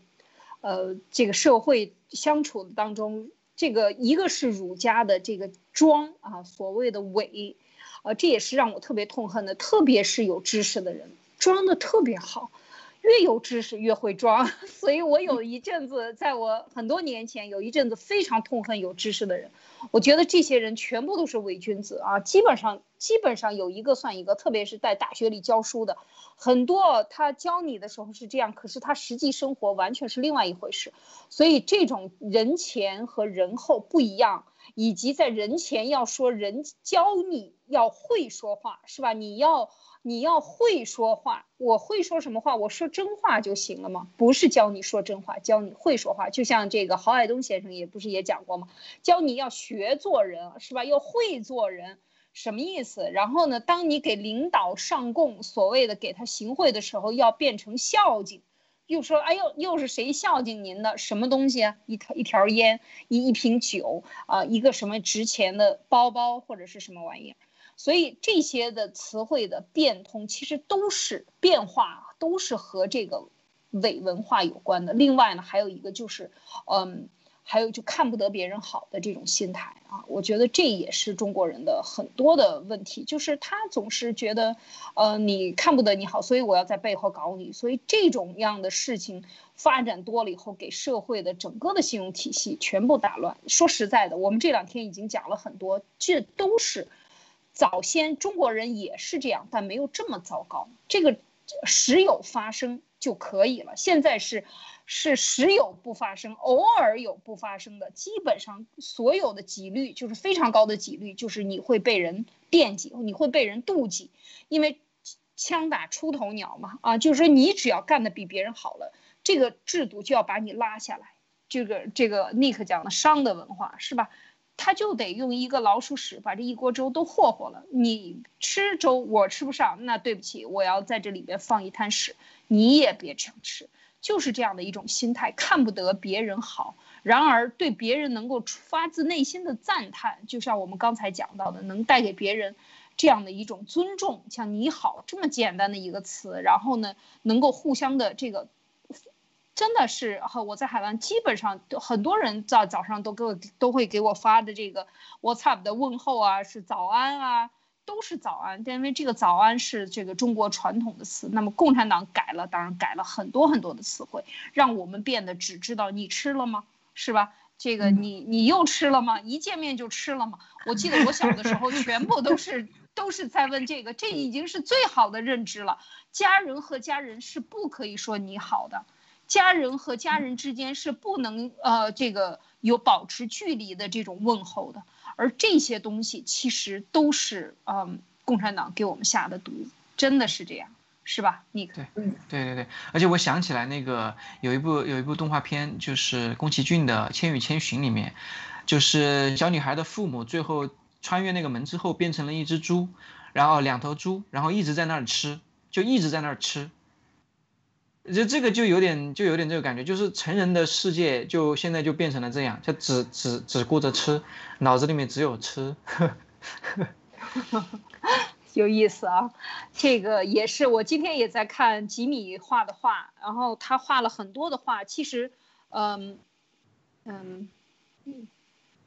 呃这个社会相处当中，这个一个是儒家的这个装啊，所谓的伪。呃，这也是让我特别痛恨的，特别是有知识的人装的特别好，越有知识越会装。[LAUGHS] 所以我有一阵子，在我很多年前有一阵子非常痛恨有知识的人，我觉得这些人全部都是伪君子啊，基本上基本上有一个算一个，特别是在大学里教书的，很多他教你的时候是这样，可是他实际生活完全是另外一回事。所以这种人前和人后不一样。以及在人前要说人教你要会说话是吧？你要你要会说话，我会说什么话？我说真话就行了吗？不是教你说真话，教你会说话。就像这个郝海东先生也不是也讲过吗？教你要学做人是吧？要会做人，什么意思？然后呢，当你给领导上供，所谓的给他行贿的时候，要变成孝敬。又说，哎呦，又是谁孝敬您的？什么东西啊？一条一条烟，一一瓶酒啊，一个什么值钱的包包或者是什么玩意儿？所以这些的词汇的变通，其实都是变化，都是和这个伪文化有关的。另外呢，还有一个就是，嗯。还有就看不得别人好的这种心态啊，我觉得这也是中国人的很多的问题，就是他总是觉得，呃，你看不得你好，所以我要在背后搞你，所以这种样的事情发展多了以后，给社会的整个的信用体系全部打乱。说实在的，我们这两天已经讲了很多，这都是早先中国人也是这样，但没有这么糟糕。这个时有发生就可以了，现在是。是时有不发生，偶尔有不发生的，基本上所有的几率就是非常高的几率，就是你会被人惦记，你会被人妒忌，因为枪打出头鸟嘛，啊，就是说你只要干的比别人好了，这个制度就要把你拉下来。这个这个 Nick 讲的商的文化是吧？他就得用一个老鼠屎把这一锅粥都霍霍了。你吃粥我吃不上，那对不起，我要在这里边放一滩屎，你也别想吃。就是这样的一种心态，看不得别人好，然而对别人能够发自内心的赞叹，就像我们刚才讲到的，能带给别人这样的一种尊重，像你好这么简单的一个词，然后呢，能够互相的这个，真的是和我在海湾基本上很多人在早上都给我都会给我发的这个 WhatsApp 的问候啊，是早安啊。都是早安，但因为这个早安是这个中国传统的词。那么共产党改了，当然改了很多很多的词汇，让我们变得只知道你吃了吗？是吧？这个你你又吃了吗？一见面就吃了吗？我记得我小的时候，全部都是都是在问这个，这已经是最好的认知了。家人和家人是不可以说你好的，家人和家人之间是不能呃这个有保持距离的这种问候的。而这些东西其实都是嗯，共产党给我们下的毒，真的是这样，是吧？你对，嗯，对对对。而且我想起来那个有一部有一部动画片，就是宫崎骏的《千与千寻》里面，就是小女孩的父母最后穿越那个门之后变成了一只猪，然后两头猪，然后一直在那儿吃，就一直在那儿吃。就这个就有点就有点这个感觉，就是成人的世界就现在就变成了这样，就只只只顾着吃，脑子里面只有吃，[LAUGHS] 有意思啊！这个也是我今天也在看吉米画的画，然后他画了很多的画，其实，嗯嗯嗯，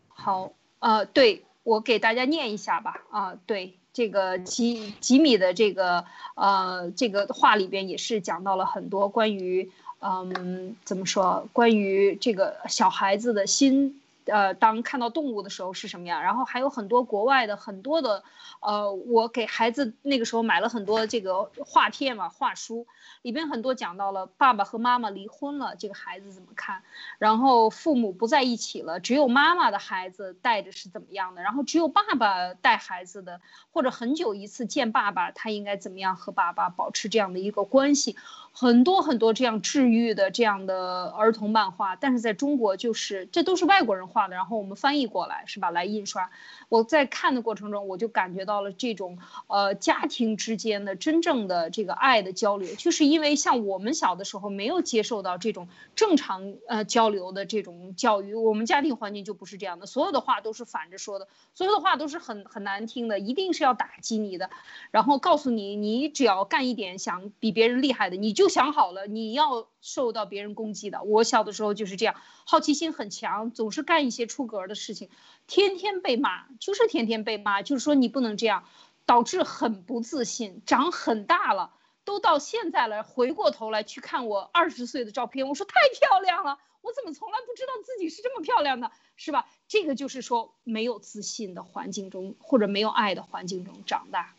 好，呃，对我给大家念一下吧，啊，对。这个吉吉米的这个呃这个话里边也是讲到了很多关于嗯怎么说关于这个小孩子的心。呃，当看到动物的时候是什么样？然后还有很多国外的很多的，呃，我给孩子那个时候买了很多这个画片嘛，画书里边很多讲到了爸爸和妈妈离婚了，这个孩子怎么看？然后父母不在一起了，只有妈妈的孩子带着是怎么样的？然后只有爸爸带孩子的，或者很久一次见爸爸，他应该怎么样和爸爸保持这样的一个关系？很多很多这样治愈的这样的儿童漫画，但是在中国就是这都是外国人画的，然后我们翻译过来是吧？来印刷。我在看的过程中，我就感觉到了这种呃家庭之间的真正的这个爱的交流，就是因为像我们小的时候没有接受到这种正常呃交流的这种教育，我们家庭环境就不是这样的，所有的话都是反着说的，所有的话都是很很难听的，一定是要打击你的，然后告诉你你只要干一点想比别人厉害的，你就就想好了你要受到别人攻击的。我小的时候就是这样，好奇心很强，总是干一些出格的事情。天天被骂，就是天天被骂，就是说你不能这样，导致很不自信，长很大了，都到现在了，回过头来去看我二十岁的照片，我说太漂亮了，我怎么从来不知道自己是这么漂亮的，是吧？这个就是说没有自信的环境中，或者没有爱的环境中长大。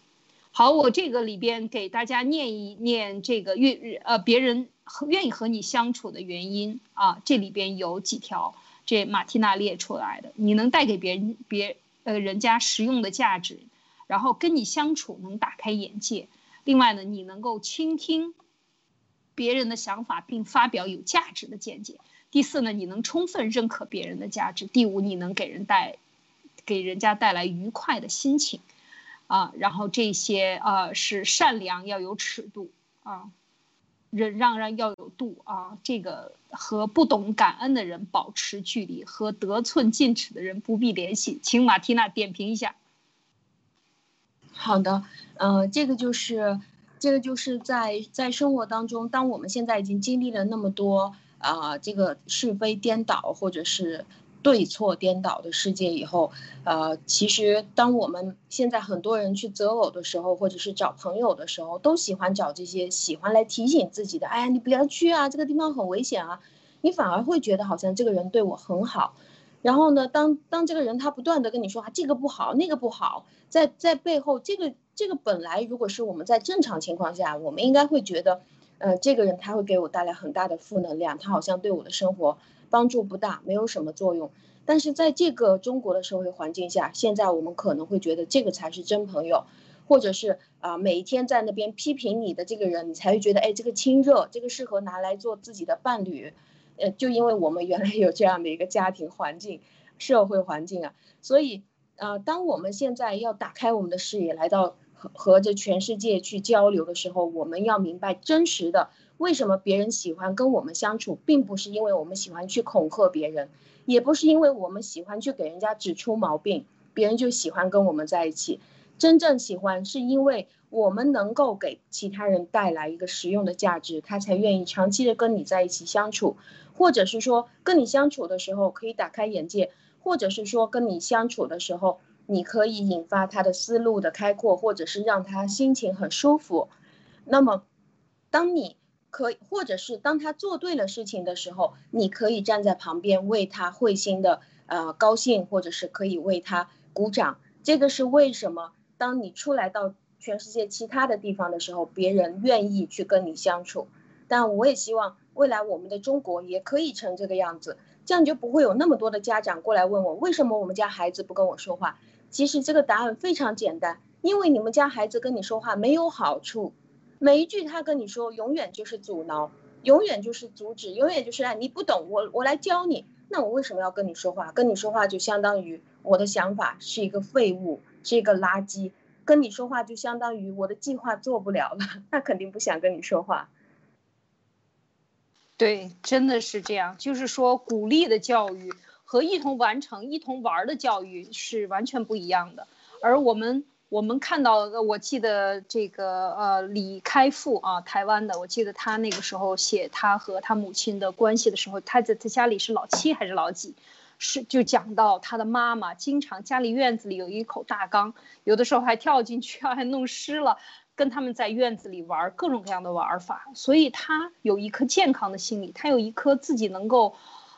好，我这个里边给大家念一念这个愿呃别人愿意和你相处的原因啊，这里边有几条。这马蒂娜列出来的，你能带给别人别呃人家实用的价值，然后跟你相处能打开眼界。另外呢，你能够倾听别人的想法，并发表有价值的见解。第四呢，你能充分认可别人的价值。第五，你能给人带给人家带来愉快的心情，啊，然后这些呃是善良要有尺度啊。忍让让要有度啊，这个和不懂感恩的人保持距离，和得寸进尺的人不必联系。请马缇娜点评一下。好的，呃，这个就是，这个就是在在生活当中，当我们现在已经经历了那么多啊，这个是非颠倒，或者是。对错颠倒的世界以后，呃，其实当我们现在很多人去择偶的时候，或者是找朋友的时候，都喜欢找这些喜欢来提醒自己的。哎呀，你不要去啊，这个地方很危险啊。你反而会觉得好像这个人对我很好。然后呢，当当这个人他不断的跟你说啊，这个不好，那个不好，在在背后，这个这个本来如果是我们在正常情况下，我们应该会觉得，呃，这个人他会给我带来很大的负能量，他好像对我的生活。帮助不大，没有什么作用。但是在这个中国的社会环境下，现在我们可能会觉得这个才是真朋友，或者是啊，每一天在那边批评你的这个人，你才会觉得哎，这个亲热，这个适合拿来做自己的伴侣。呃，就因为我们原来有这样的一个家庭环境、社会环境啊，所以呃，当我们现在要打开我们的视野，来到和和这全世界去交流的时候，我们要明白真实的。为什么别人喜欢跟我们相处，并不是因为我们喜欢去恐吓别人，也不是因为我们喜欢去给人家指出毛病，别人就喜欢跟我们在一起。真正喜欢是因为我们能够给其他人带来一个实用的价值，他才愿意长期的跟你在一起相处，或者是说跟你相处的时候可以打开眼界，或者是说跟你相处的时候，你可以引发他的思路的开阔，或者是让他心情很舒服。那么，当你可以或者是当他做对了事情的时候，你可以站在旁边为他会心的呃高兴，或者是可以为他鼓掌。这个是为什么？当你出来到全世界其他的地方的时候，别人愿意去跟你相处。但我也希望未来我们的中国也可以成这个样子，这样就不会有那么多的家长过来问我为什么我们家孩子不跟我说话。其实这个答案非常简单，因为你们家孩子跟你说话没有好处。每一句他跟你说，永远就是阻挠，永远就是阻止，永远就是哎你不懂我，我来教你。那我为什么要跟你说话？跟你说话就相当于我的想法是一个废物，是一个垃圾。跟你说话就相当于我的计划做不了了，[LAUGHS] 那肯定不想跟你说话。对，真的是这样。就是说，鼓励的教育和一同完成、一同玩的教育是完全不一样的。而我们。我们看到，我记得这个呃李开复啊，台湾的，我记得他那个时候写他和他母亲的关系的时候，他在他家里是老七还是老几，是就讲到他的妈妈经常家里院子里有一口大缸，有的时候还跳进去啊 [LAUGHS] 还弄湿了，跟他们在院子里玩各种各样的玩法，所以他有一颗健康的心理，他有一颗自己能够，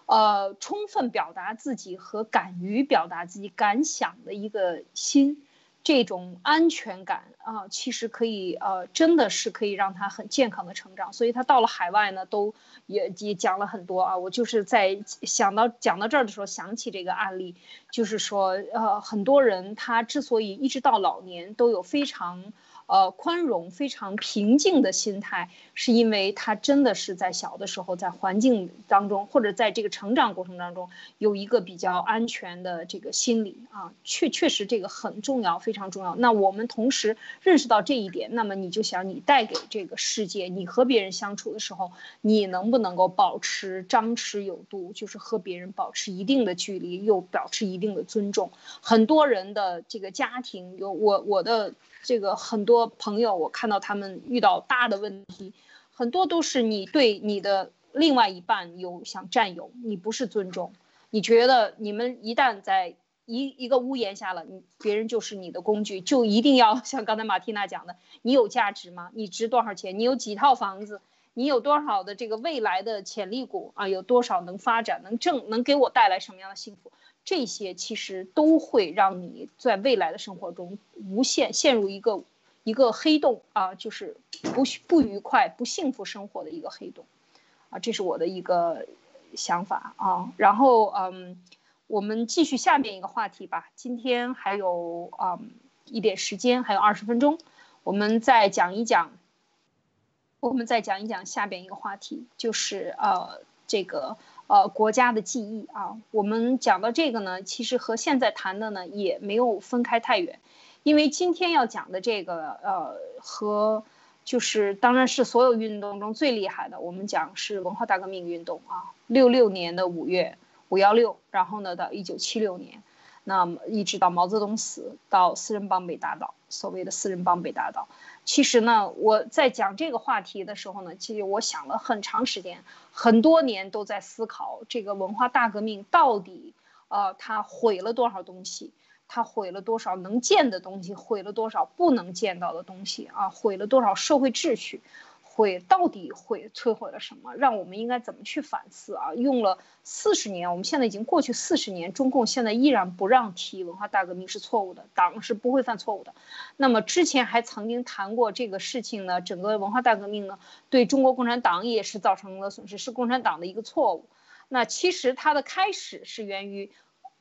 呃充分表达自己和敢于表达自己感想的一个心。这种安全感啊，其实可以呃，真的是可以让他很健康的成长。所以他到了海外呢，都也也讲了很多啊。我就是在想到讲到这儿的时候，想起这个案例，就是说呃，很多人他之所以一直到老年都有非常。呃，宽容非常平静的心态，是因为他真的是在小的时候，在环境当中，或者在这个成长过程当中，有一个比较安全的这个心理啊，确确实这个很重要，非常重要。那我们同时认识到这一点，那么你就想，你带给这个世界，你和别人相处的时候，你能不能够保持张弛有度，就是和别人保持一定的距离，又保持一定的尊重。很多人的这个家庭有我我的。这个很多朋友，我看到他们遇到大的问题，很多都是你对你的另外一半有想占有，你不是尊重，你觉得你们一旦在一一个屋檐下了，你别人就是你的工具，就一定要像刚才马蒂娜讲的，你有价值吗？你值多少钱？你有几套房子？你有多少的这个未来的潜力股啊？有多少能发展、能挣、能给我带来什么样的幸福？这些其实都会让你在未来的生活中无限陷入一个一个黑洞啊，就是不不愉快、不幸福生活的一个黑洞，啊，这是我的一个想法啊。然后嗯，我们继续下面一个话题吧。今天还有啊一点时间，还有二十分钟，我们再讲一讲，我们再讲一讲下边一个话题，就是呃这个。呃，国家的记忆啊，我们讲到这个呢，其实和现在谈的呢也没有分开太远，因为今天要讲的这个呃和就是当然是所有运动中最厉害的，我们讲是文化大革命运动啊，六六年的五月五幺六，然后呢到一九七六年，那么一直到毛泽东死，到四人帮被打倒，所谓的四人帮被打倒。其实呢，我在讲这个话题的时候呢，其实我想了很长时间，很多年都在思考这个文化大革命到底，呃，它毁了多少东西，它毁了多少能见的东西，毁了多少不能见到的东西啊，毁了多少社会秩序。会到底会摧毁了什么？让我们应该怎么去反思啊？用了四十年，我们现在已经过去四十年，中共现在依然不让提文化大革命是错误的，党是不会犯错误的。那么之前还曾经谈过这个事情呢，整个文化大革命呢，对中国共产党也是造成了损失，是共产党的一个错误。那其实它的开始是源于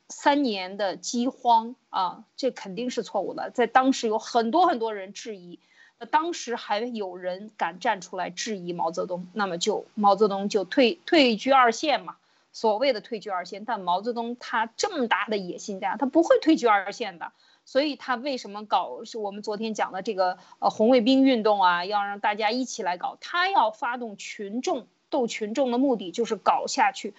三年的饥荒啊，这肯定是错误的，在当时有很多很多人质疑。那当时还有人敢站出来质疑毛泽东，那么就毛泽东就退退居二线嘛，所谓的退居二线。但毛泽东他这么大的野心家，他不会退居二线的。所以他为什么搞？是我们昨天讲的这个呃红卫兵运动啊，要让大家一起来搞。他要发动群众斗群众的目的就是搞下去，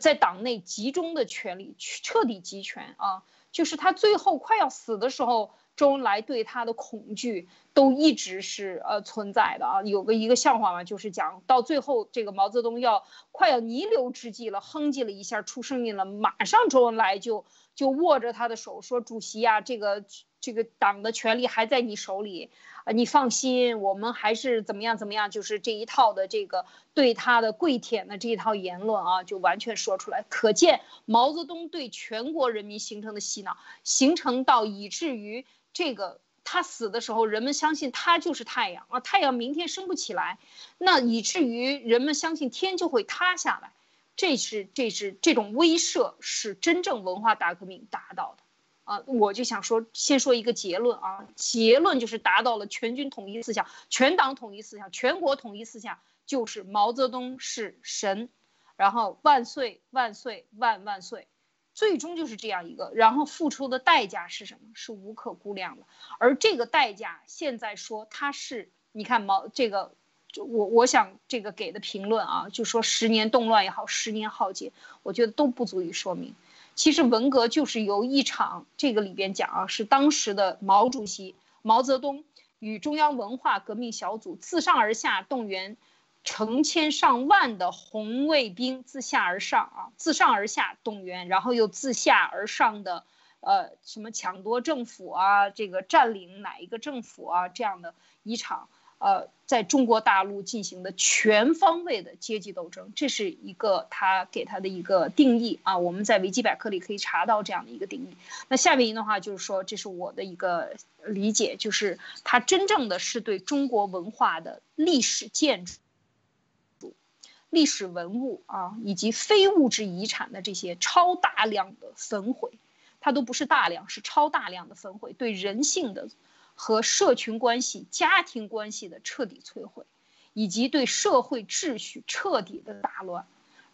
在党内集中的权力，去彻底集权啊。就是他最后快要死的时候。周恩来对他的恐惧都一直是呃存在的啊，有个一个笑话嘛，就是讲到最后这个毛泽东要快要弥留之际了，哼唧了一下出声音了，马上周恩来就就握着他的手说：“主席呀，这个这个党的权力还在你手里。”啊，你放心，我们还是怎么样怎么样，就是这一套的这个对他的跪舔的这一套言论啊，就完全说出来。可见毛泽东对全国人民形成的洗脑，形成到以至于这个他死的时候，人们相信他就是太阳啊，太阳明天升不起来，那以至于人们相信天就会塌下来。这是这是这种威慑是真正文化大革命达到的。啊，我就想说，先说一个结论啊，结论就是达到了全军统一思想、全党统一思想、全国统一思想，就是毛泽东是神，然后万岁万岁万万岁，最终就是这样一个，然后付出的代价是什么？是无可估量的，而这个代价现在说它是，你看毛这个，我我想这个给的评论啊，就说十年动乱也好，十年浩劫，我觉得都不足以说明。其实文革就是由一场这个里边讲啊，是当时的毛主席毛泽东与中央文化革命小组自上而下动员成千上万的红卫兵自下而上啊，自上而下动员，然后又自下而上的呃什么抢夺政府啊，这个占领哪一个政府啊这样的一场。呃，在中国大陆进行的全方位的阶级斗争，这是一个他给他的一个定义啊。我们在维基百科里可以查到这样的一个定义。那下面的话就是说，这是我的一个理解，就是他真正的是对中国文化的历史建筑、历史文物啊，以及非物质遗产的这些超大量的焚毁，它都不是大量，是超大量的焚毁，对人性的。和社群关系、家庭关系的彻底摧毁，以及对社会秩序彻底的打乱，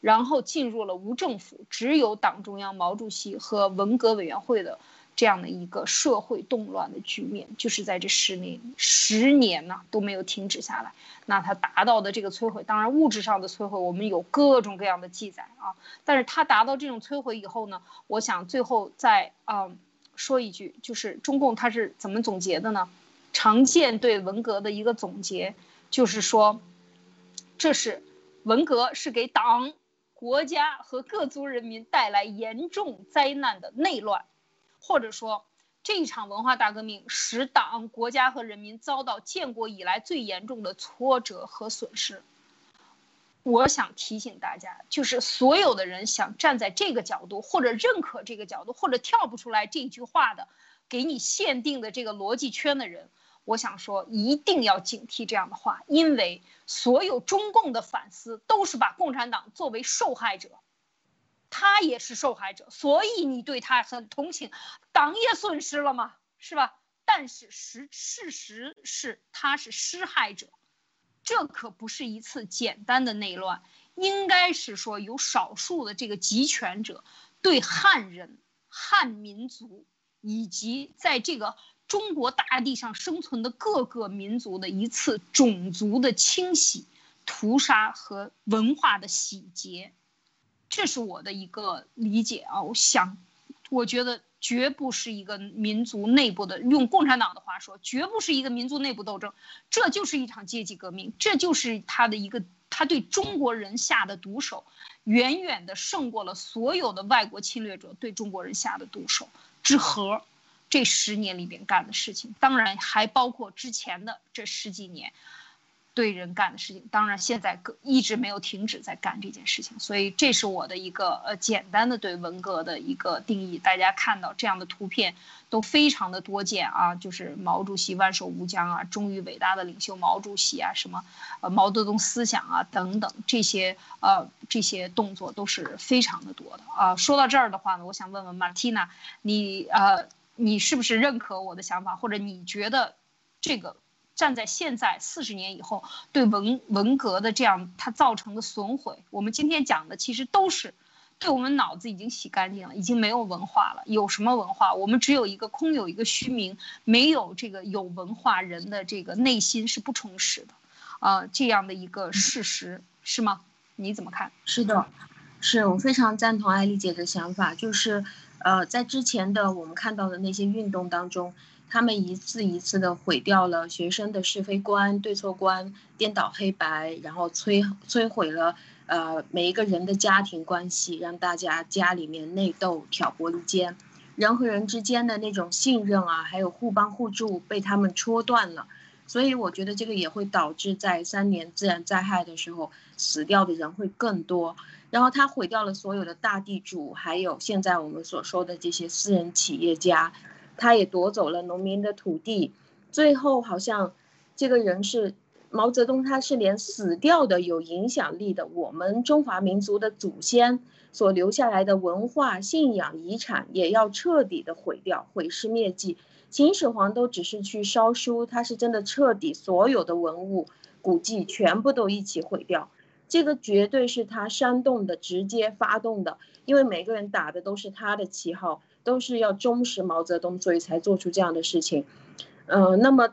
然后进入了无政府、只有党中央、毛主席和文革委员会的这样的一个社会动乱的局面，就是在这十年十年呢都没有停止下来。那他达到的这个摧毁，当然物质上的摧毁，我们有各种各样的记载啊。但是他达到这种摧毁以后呢，我想最后在嗯。说一句，就是中共他是怎么总结的呢？常见对文革的一个总结，就是说，这是文革是给党、国家和各族人民带来严重灾难的内乱，或者说，这一场文化大革命使党、国家和人民遭到建国以来最严重的挫折和损失。我想提醒大家，就是所有的人想站在这个角度，或者认可这个角度，或者跳不出来这句话的，给你限定的这个逻辑圈的人，我想说一定要警惕这样的话，因为所有中共的反思都是把共产党作为受害者，他也是受害者，所以你对他很同情，党也损失了嘛，是吧？但是实事实是他是施害者。这可不是一次简单的内乱，应该是说有少数的这个集权者对汉人、汉民族以及在这个中国大地上生存的各个民族的一次种族的清洗、屠杀和文化的洗劫，这是我的一个理解啊。我想，我觉得。绝不是一个民族内部的，用共产党的话说，绝不是一个民族内部斗争，这就是一场阶级革命，这就是他的一个他对中国人下的毒手，远远的胜过了所有的外国侵略者对中国人下的毒手之和，这十年里边干的事情，当然还包括之前的这十几年。对人干的事情，当然现在一直没有停止在干这件事情，所以这是我的一个呃简单的对文革的一个定义。大家看到这样的图片都非常的多见啊，就是毛主席万寿无疆啊，忠于伟大的领袖毛主席啊，什么呃毛泽东思想啊等等这些呃这些动作都是非常的多的啊。说到这儿的话呢，我想问问马蒂娜，你呃你是不是认可我的想法，或者你觉得这个？站在现在四十年以后，对文文革的这样它造成的损毁，我们今天讲的其实都是，对我们脑子已经洗干净了，已经没有文化了。有什么文化？我们只有一个空有一个虚名，没有这个有文化人的这个内心是不充实的，啊，这样的一个事实是吗？你怎么看？是的，是我非常赞同艾丽姐的想法，就是。呃，在之前的我们看到的那些运动当中，他们一次一次的毁掉了学生的是非观、对错观，颠倒黑白，然后摧摧毁了呃每一个人的家庭关系，让大家家里面内斗、挑拨离间，人和人之间的那种信任啊，还有互帮互助被他们戳断了。所以我觉得这个也会导致在三年自然灾害的时候死掉的人会更多。然后他毁掉了所有的大地主，还有现在我们所说的这些私人企业家，他也夺走了农民的土地。最后好像这个人是毛泽东，他是连死掉的有影响力的我们中华民族的祖先所留下来的文化信仰遗产也要彻底的毁掉，毁尸灭迹。秦始皇都只是去烧书，他是真的彻底所有的文物古迹全部都一起毁掉，这个绝对是他煽动的，直接发动的，因为每个人打的都是他的旗号，都是要忠实毛泽东，所以才做出这样的事情。嗯，那么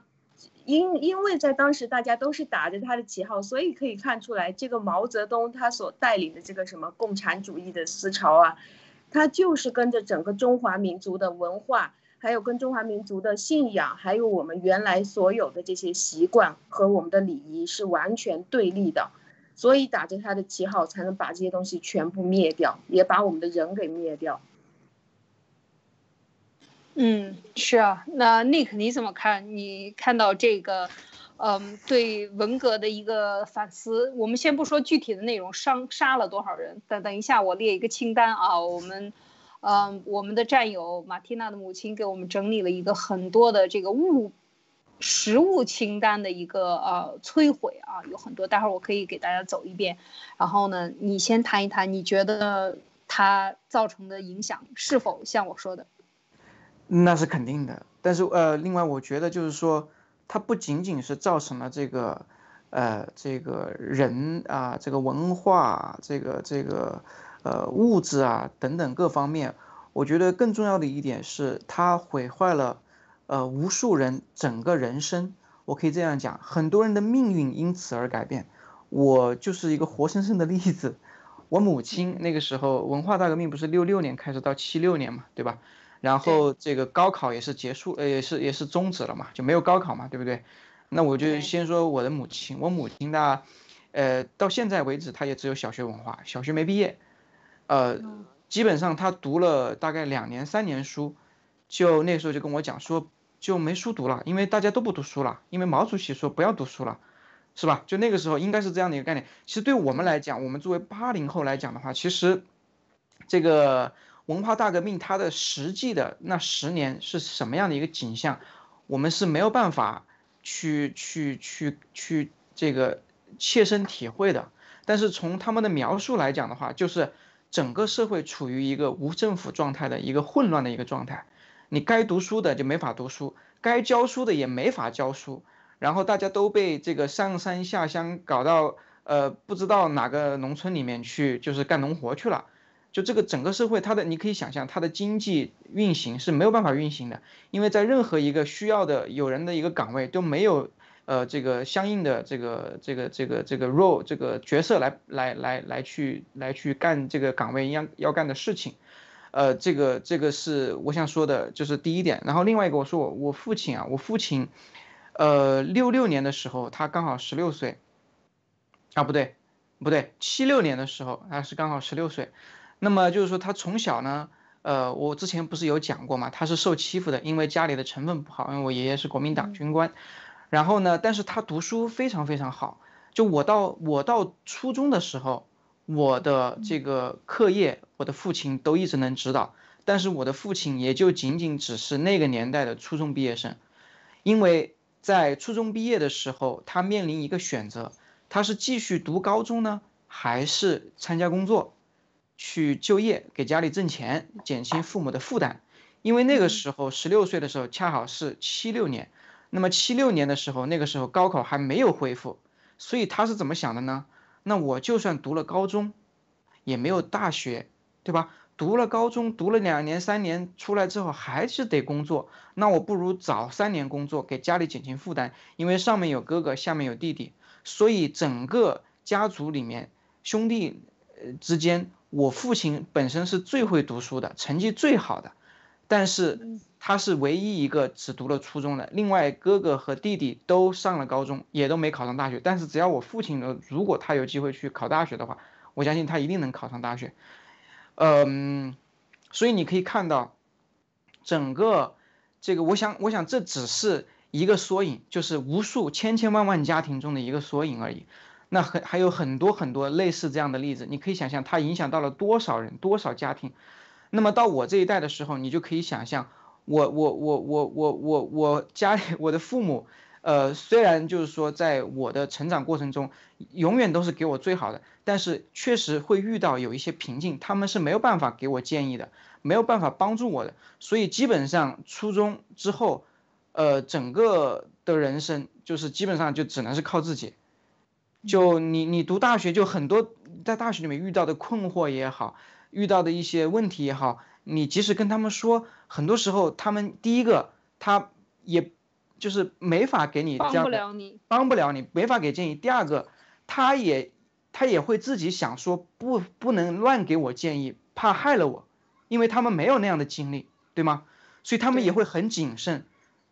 因因为在当时大家都是打着他的旗号，所以可以看出来，这个毛泽东他所带领的这个什么共产主义的思潮啊，他就是跟着整个中华民族的文化。还有跟中华民族的信仰，还有我们原来所有的这些习惯和我们的礼仪是完全对立的，所以打着他的旗号，才能把这些东西全部灭掉，也把我们的人给灭掉。嗯，是啊，那 Nick 你怎么看？你看到这个，嗯，对文革的一个反思。我们先不说具体的内容，伤杀了多少人？等等一下，我列一个清单啊，我们。嗯，我们的战友马蒂娜的母亲给我们整理了一个很多的这个物食物清单的一个呃摧毁啊，有很多，待会儿我可以给大家走一遍。然后呢，你先谈一谈，你觉得它造成的影响是否像我说的？那是肯定的，但是呃，另外我觉得就是说，它不仅仅是造成了这个呃这个人啊，这个文化，这个这个。呃，物质啊等等各方面，我觉得更重要的一点是，它毁坏了，呃，无数人整个人生。我可以这样讲，很多人的命运因此而改变。我就是一个活生生的例子。我母亲那个时候，文化大革命不是六六年开始到七六年嘛，对吧？然后这个高考也是结束，呃，也是也是终止了嘛，就没有高考嘛，对不对？那我就先说我的母亲，我母亲呢，呃，到现在为止，她也只有小学文化，小学没毕业。呃，基本上她读了大概两年三年书，就那时候就跟我讲说就没书读了，因为大家都不读书了，因为毛主席说不要读书了，是吧？就那个时候应该是这样的一个概念。其实对我们来讲，我们作为八零后来讲的话，其实这个文化大革命它的实际的那十年是什么样的一个景象，我们是没有办法去去去去这个切身体会的。但是从他们的描述来讲的话，就是。整个社会处于一个无政府状态的一个混乱的一个状态，你该读书的就没法读书，该教书的也没法教书，然后大家都被这个上山下乡搞到呃不知道哪个农村里面去，就是干农活去了。就这个整个社会，它的你可以想象，它的经济运行是没有办法运行的，因为在任何一个需要的有人的一个岗位都没有。呃，这个相应的这个这个这个这个 role 这个角色来来来来去来去干这个岗位要要干的事情，呃，这个这个是我想说的，就是第一点。然后另外一个，我说我我父亲啊，我父亲，呃，六六年的时候他刚好十六岁，啊不对不对，七六年的时候他是刚好十六岁，那么就是说他从小呢，呃，我之前不是有讲过嘛，他是受欺负的，因为家里的成分不好，因为我爷爷是国民党军官。然后呢？但是他读书非常非常好。就我到我到初中的时候，我的这个课业，我的父亲都一直能指导。但是我的父亲也就仅仅只是那个年代的初中毕业生，因为在初中毕业的时候，他面临一个选择：他是继续读高中呢，还是参加工作，去就业给家里挣钱，减轻父母的负担？因为那个时候十六岁的时候，恰好是七六年。那么七六年的时候，那个时候高考还没有恢复，所以他是怎么想的呢？那我就算读了高中，也没有大学，对吧？读了高中，读了两年三年，出来之后还是得工作，那我不如早三年工作，给家里减轻负担。因为上面有哥哥，下面有弟弟，所以整个家族里面兄弟之间，我父亲本身是最会读书的，成绩最好的，但是他是唯一一个只读了初中的，另外哥哥和弟弟都上了高中，也都没考上大学。但是只要我父亲呢，如果他有机会去考大学的话，我相信他一定能考上大学。嗯，所以你可以看到，整个这个，我想，我想这只是一个缩影，就是无数千千万万家庭中的一个缩影而已。那很还有很多很多类似这样的例子，你可以想象它影响到了多少人、多少家庭。那么到我这一代的时候，你就可以想象，我我我我我我我家里我的父母，呃，虽然就是说在我的成长过程中，永远都是给我最好的，但是确实会遇到有一些瓶颈，他们是没有办法给我建议的，没有办法帮助我的。所以基本上初中之后，呃，整个的人生就是基本上就只能是靠自己。就你，你读大学就很多，在大学里面遇到的困惑也好，遇到的一些问题也好，你即使跟他们说，很多时候他们第一个他也就是没法给你帮不了你，帮不了你，没法给建议。第二个，他也他也会自己想说不不能乱给我建议，怕害了我，因为他们没有那样的经历，对吗？所以他们也会很谨慎。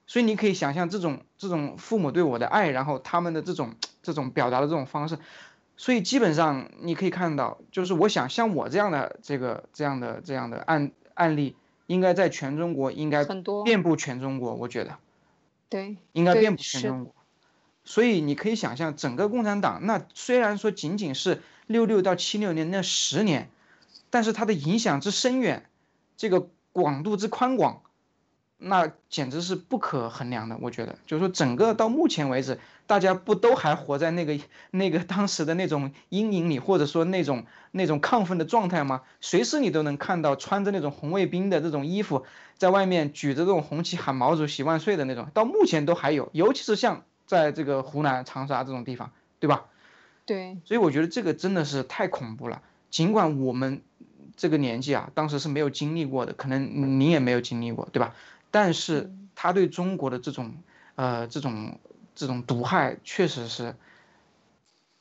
所以你可以想象这种这种父母对我的爱，然后他们的这种。这种表达的这种方式，所以基本上你可以看到，就是我想像我这样的这个这样的这样的案案例，应该在全中国应该很多遍布全中国，我觉得，对，应该遍布全中国。所以你可以想象，整个共产党，那虽然说仅仅是六六到七六年那十年，但是它的影响之深远，这个广度之宽广。那简直是不可衡量的，我觉得，就是说，整个到目前为止，大家不都还活在那个 [LAUGHS] 那个当时的那种阴影里，或者说那种那种亢奋的状态吗？随时你都能看到穿着那种红卫兵的这种衣服，在外面举着这种红旗喊毛主席万岁的那种，到目前都还有，尤其是像在这个湖南长沙这种地方，对吧？对。所以我觉得这个真的是太恐怖了。尽管我们这个年纪啊，当时是没有经历过的，可能您也没有经历过，对吧？但是他对中国的这种，呃，这种这种毒害，确实是，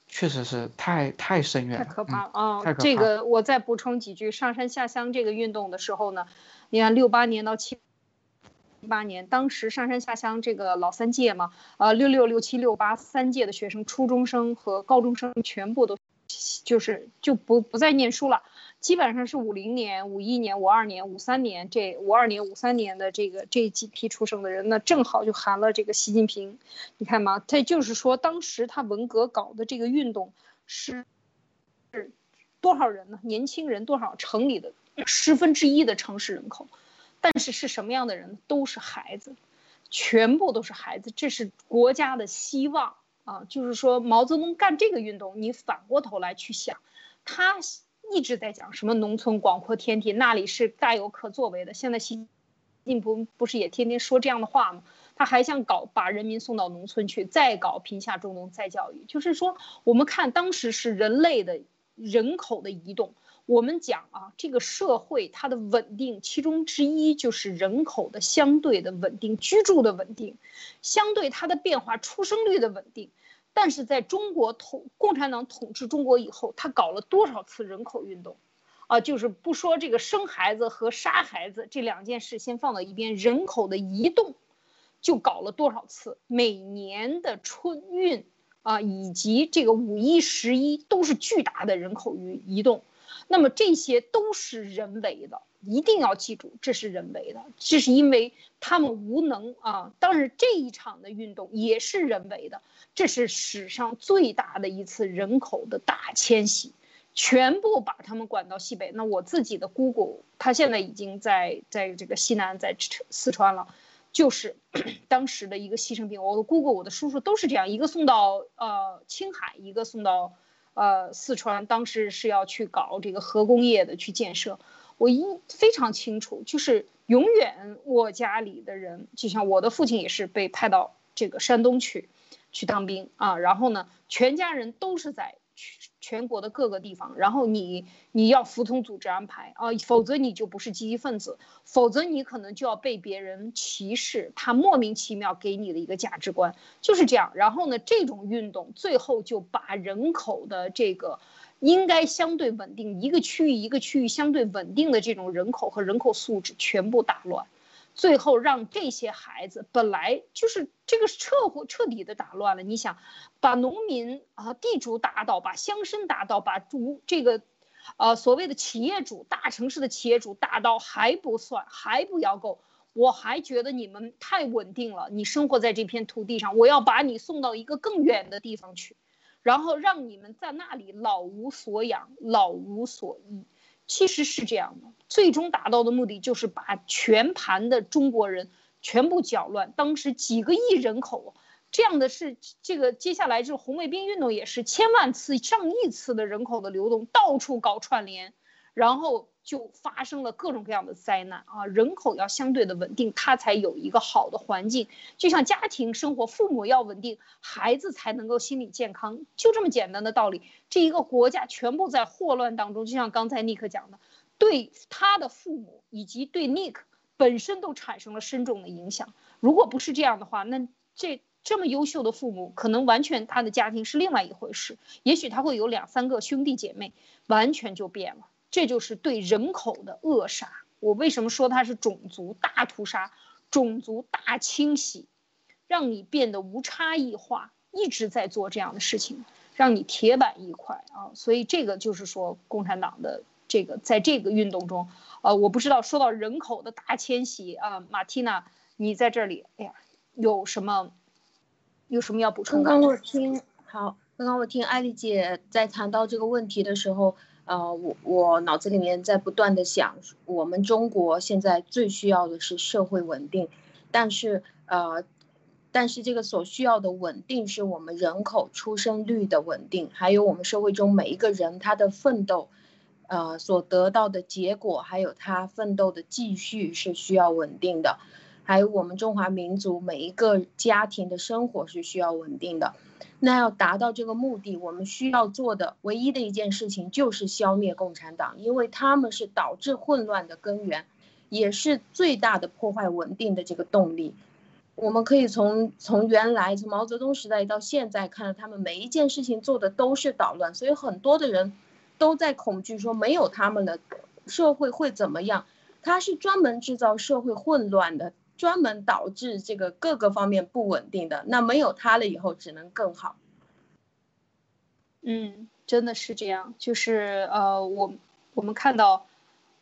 确实是太太深远，太可怕了啊！太可怕。这个我再补充几句，上山下乡这个运动的时候呢，你看六八年到七八年，当时上山下乡这个老三届嘛，呃，六六六七六八三届的学生，初中生和高中生全部都，就是就不不再念书了。基本上是五零年、五一年、五二年、五三年这五二年、五三年的这个这几批出生的人，那正好就含了这个习近平。你看嘛，他就是说，当时他文革搞的这个运动是是多少人呢？年轻人多少？城里的十分之一的城市人口，但是是什么样的人？都是孩子，全部都是孩子。这是国家的希望啊！就是说，毛泽东干这个运动，你反过头来去想，他。一直在讲什么农村广阔天地，那里是大有可作为的。现在习近平不是也天天说这样的话吗？他还想搞把人民送到农村去，再搞贫下中农再教育。就是说，我们看当时是人类的人口的移动。我们讲啊，这个社会它的稳定，其中之一就是人口的相对的稳定，居住的稳定，相对它的变化，出生率的稳定。但是在中国统共产党统治中国以后，他搞了多少次人口运动，啊，就是不说这个生孩子和杀孩子这两件事先放到一边，人口的移动，就搞了多少次？每年的春运啊，以及这个五一、十一都是巨大的人口移移动，那么这些都是人为的。一定要记住，这是人为的，这是因为他们无能啊。当然，这一场的运动也是人为的，这是史上最大的一次人口的大迁徙，全部把他们管到西北。那我自己的姑姑，她现在已经在在这个西南，在四川了，就是 [CLEARS THROAT] 当时的一个牺牲兵。我的姑姑、我的叔叔都是这样，一个送到呃青海，一个送到呃四川，当时是要去搞这个核工业的去建设。我一非常清楚，就是永远我家里的人，就像我的父亲也是被派到这个山东去，去当兵啊。然后呢，全家人都是在全全国的各个地方。然后你你要服从组织安排啊，否则你就不是积极分子，否则你可能就要被别人歧视。他莫名其妙给你的一个价值观就是这样。然后呢，这种运动最后就把人口的这个。应该相对稳定，一个区域一个区域相对稳定的这种人口和人口素质全部打乱，最后让这些孩子本来就是这个彻彻底的打乱了。你想，把农民啊、地主打倒，把乡绅打倒，把主这个，呃，所谓的企业主、大城市的企业主打倒还不算，还不要够，我还觉得你们太稳定了。你生活在这片土地上，我要把你送到一个更远的地方去。然后让你们在那里老无所养、老无所依，其实是这样的。最终达到的目的就是把全盘的中国人全部搅乱。当时几个亿人口，这样的是这个接下来就是红卫兵运动也是千万次、上亿次的人口的流动，到处搞串联，然后。就发生了各种各样的灾难啊！人口要相对的稳定，它才有一个好的环境。就像家庭生活，父母要稳定，孩子才能够心理健康，就这么简单的道理。这一个国家全部在霍乱当中，就像刚才尼克讲的，对他的父母以及对尼克本身都产生了深重的影响。如果不是这样的话，那这这么优秀的父母，可能完全他的家庭是另外一回事。也许他会有两三个兄弟姐妹，完全就变了。这就是对人口的扼杀。我为什么说它是种族大屠杀、种族大清洗，让你变得无差异化，一直在做这样的事情，让你铁板一块啊！所以这个就是说，共产党的这个在这个运动中，呃，我不知道说到人口的大迁徙啊，马蒂娜，你在这里，哎呀，有什么有什么要补充的？刚刚我听好，刚刚我听艾丽姐在谈到这个问题的时候。呃，我我脑子里面在不断的想，我们中国现在最需要的是社会稳定，但是呃，但是这个所需要的稳定是我们人口出生率的稳定，还有我们社会中每一个人他的奋斗，呃所得到的结果，还有他奋斗的继续是需要稳定的，还有我们中华民族每一个家庭的生活是需要稳定的。那要达到这个目的，我们需要做的唯一的一件事情就是消灭共产党，因为他们是导致混乱的根源，也是最大的破坏稳定的这个动力。我们可以从从原来从毛泽东时代到现在看到，他们每一件事情做的都是捣乱，所以很多的人都在恐惧说没有他们的社会会怎么样？他是专门制造社会混乱的。专门导致这个各个方面不稳定的，那没有它了以后只能更好。嗯，真的是这样，就是呃，我我们看到，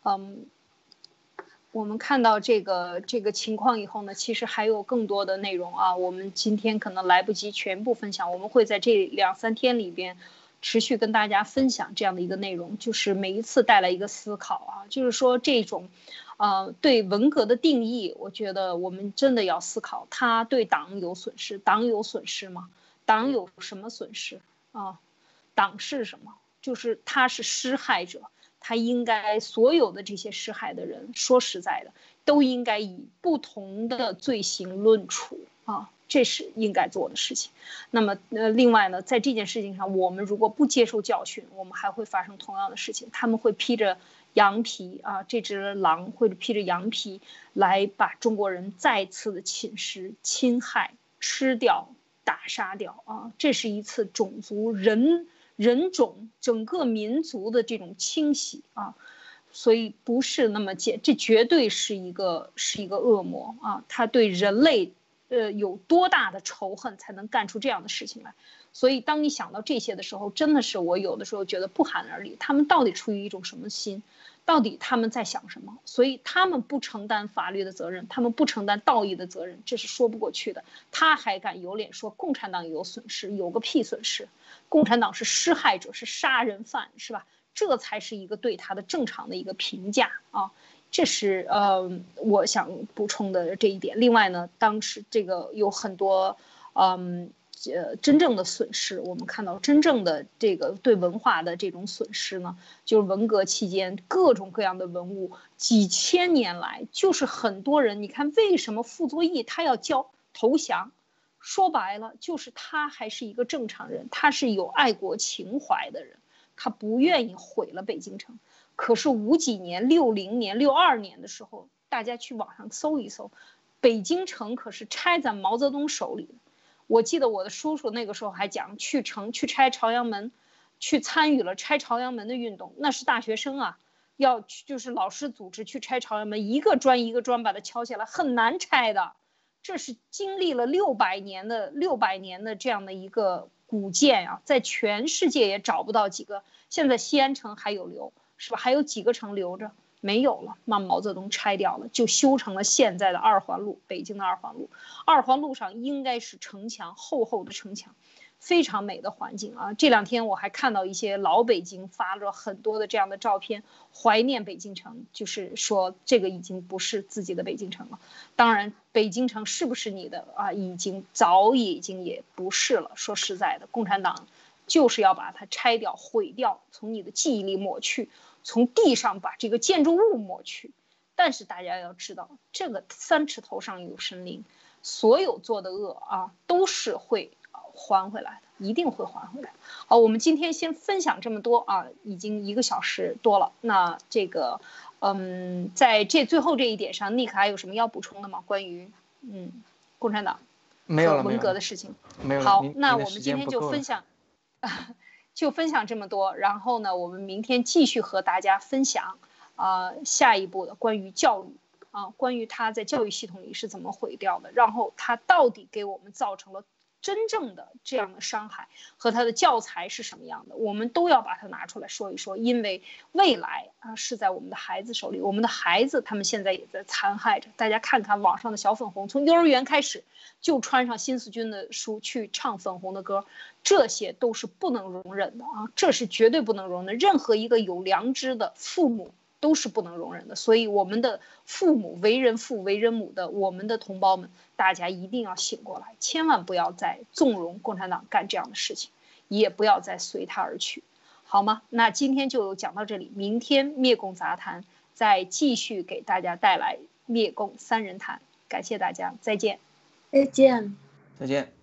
嗯，我们看到这个这个情况以后呢，其实还有更多的内容啊，我们今天可能来不及全部分享，我们会在这两三天里边持续跟大家分享这样的一个内容，就是每一次带来一个思考啊，就是说这种。呃，对文革的定义，我觉得我们真的要思考，他对党有损失，党有损失吗？党有什么损失啊？党是什么？就是他是施害者，他应该所有的这些施害的人，说实在的，都应该以不同的罪行论处啊，这是应该做的事情。那么，呃，另外呢，在这件事情上，我们如果不接受教训，我们还会发生同样的事情，他们会披着。羊皮啊，这只狼会披着羊皮来把中国人再次的侵蚀、侵害、吃掉、打杀掉啊！这是一次种族人人种整个民族的这种清洗啊，所以不是那么简，这绝对是一个是一个恶魔啊！他对人类呃有多大的仇恨才能干出这样的事情来？所以，当你想到这些的时候，真的是我有的时候觉得不寒而栗。他们到底出于一种什么心？到底他们在想什么？所以他们不承担法律的责任，他们不承担道义的责任，这是说不过去的。他还敢有脸说共产党有损失？有个屁损失！共产党是施害者，是杀人犯，是吧？这才是一个对他的正常的一个评价啊！这是呃，我想补充的这一点。另外呢，当时这个有很多嗯。呃，真正的损失，我们看到真正的这个对文化的这种损失呢，就是文革期间各种各样的文物，几千年来就是很多人，你看为什么傅作义他要交投降？说白了就是他还是一个正常人，他是有爱国情怀的人，他不愿意毁了北京城。可是五几年、六零年、六二年的时候，大家去网上搜一搜，北京城可是拆在毛泽东手里。我记得我的叔叔那个时候还讲去城去拆朝阳门，去参与了拆朝阳门的运动，那是大学生啊，要去就是老师组织去拆朝阳门，一个砖一个砖把它敲下来，很难拆的。这是经历了六百年的六百年的这样的一个古建啊，在全世界也找不到几个。现在西安城还有留，是吧？还有几个城留着？没有了，把毛泽东拆掉了，就修成了现在的二环路，北京的二环路。二环路上应该是城墙，厚厚的城墙，非常美的环境啊。这两天我还看到一些老北京发了很多的这样的照片，怀念北京城，就是说这个已经不是自己的北京城了。当然，北京城是不是你的啊？已经早已经也不是了。说实在的，共产党就是要把它拆掉、毁掉，从你的记忆里抹去。从地上把这个建筑物抹去，但是大家要知道，这个三尺头上有神灵，所有做的恶啊，都是会还回来的，一定会还回来。好，我们今天先分享这么多啊，已经一个小时多了。那这个，嗯，在这最后这一点上，尼克还有什么要补充的吗？关于嗯，共产党没有文革的事情，没有。好，那我们今天就分享。就分享这么多，然后呢，我们明天继续和大家分享，啊，下一步的关于教育，啊，关于他在教育系统里是怎么毁掉的，然后他到底给我们造成了。真正的这样的伤害和他的教材是什么样的，我们都要把它拿出来说一说，因为未来啊是在我们的孩子手里，我们的孩子他们现在也在残害着。大家看看网上的小粉红，从幼儿园开始就穿上新四军的书去唱粉红的歌，这些都是不能容忍的啊，这是绝对不能容忍。任何一个有良知的父母。都是不能容忍的，所以我们的父母为人父为人母的，我们的同胞们，大家一定要醒过来，千万不要再纵容共产党干这样的事情，也不要再随他而去，好吗？那今天就讲到这里，明天灭共杂谈再继续给大家带来灭共三人谈，感谢大家，再见，再见，再见。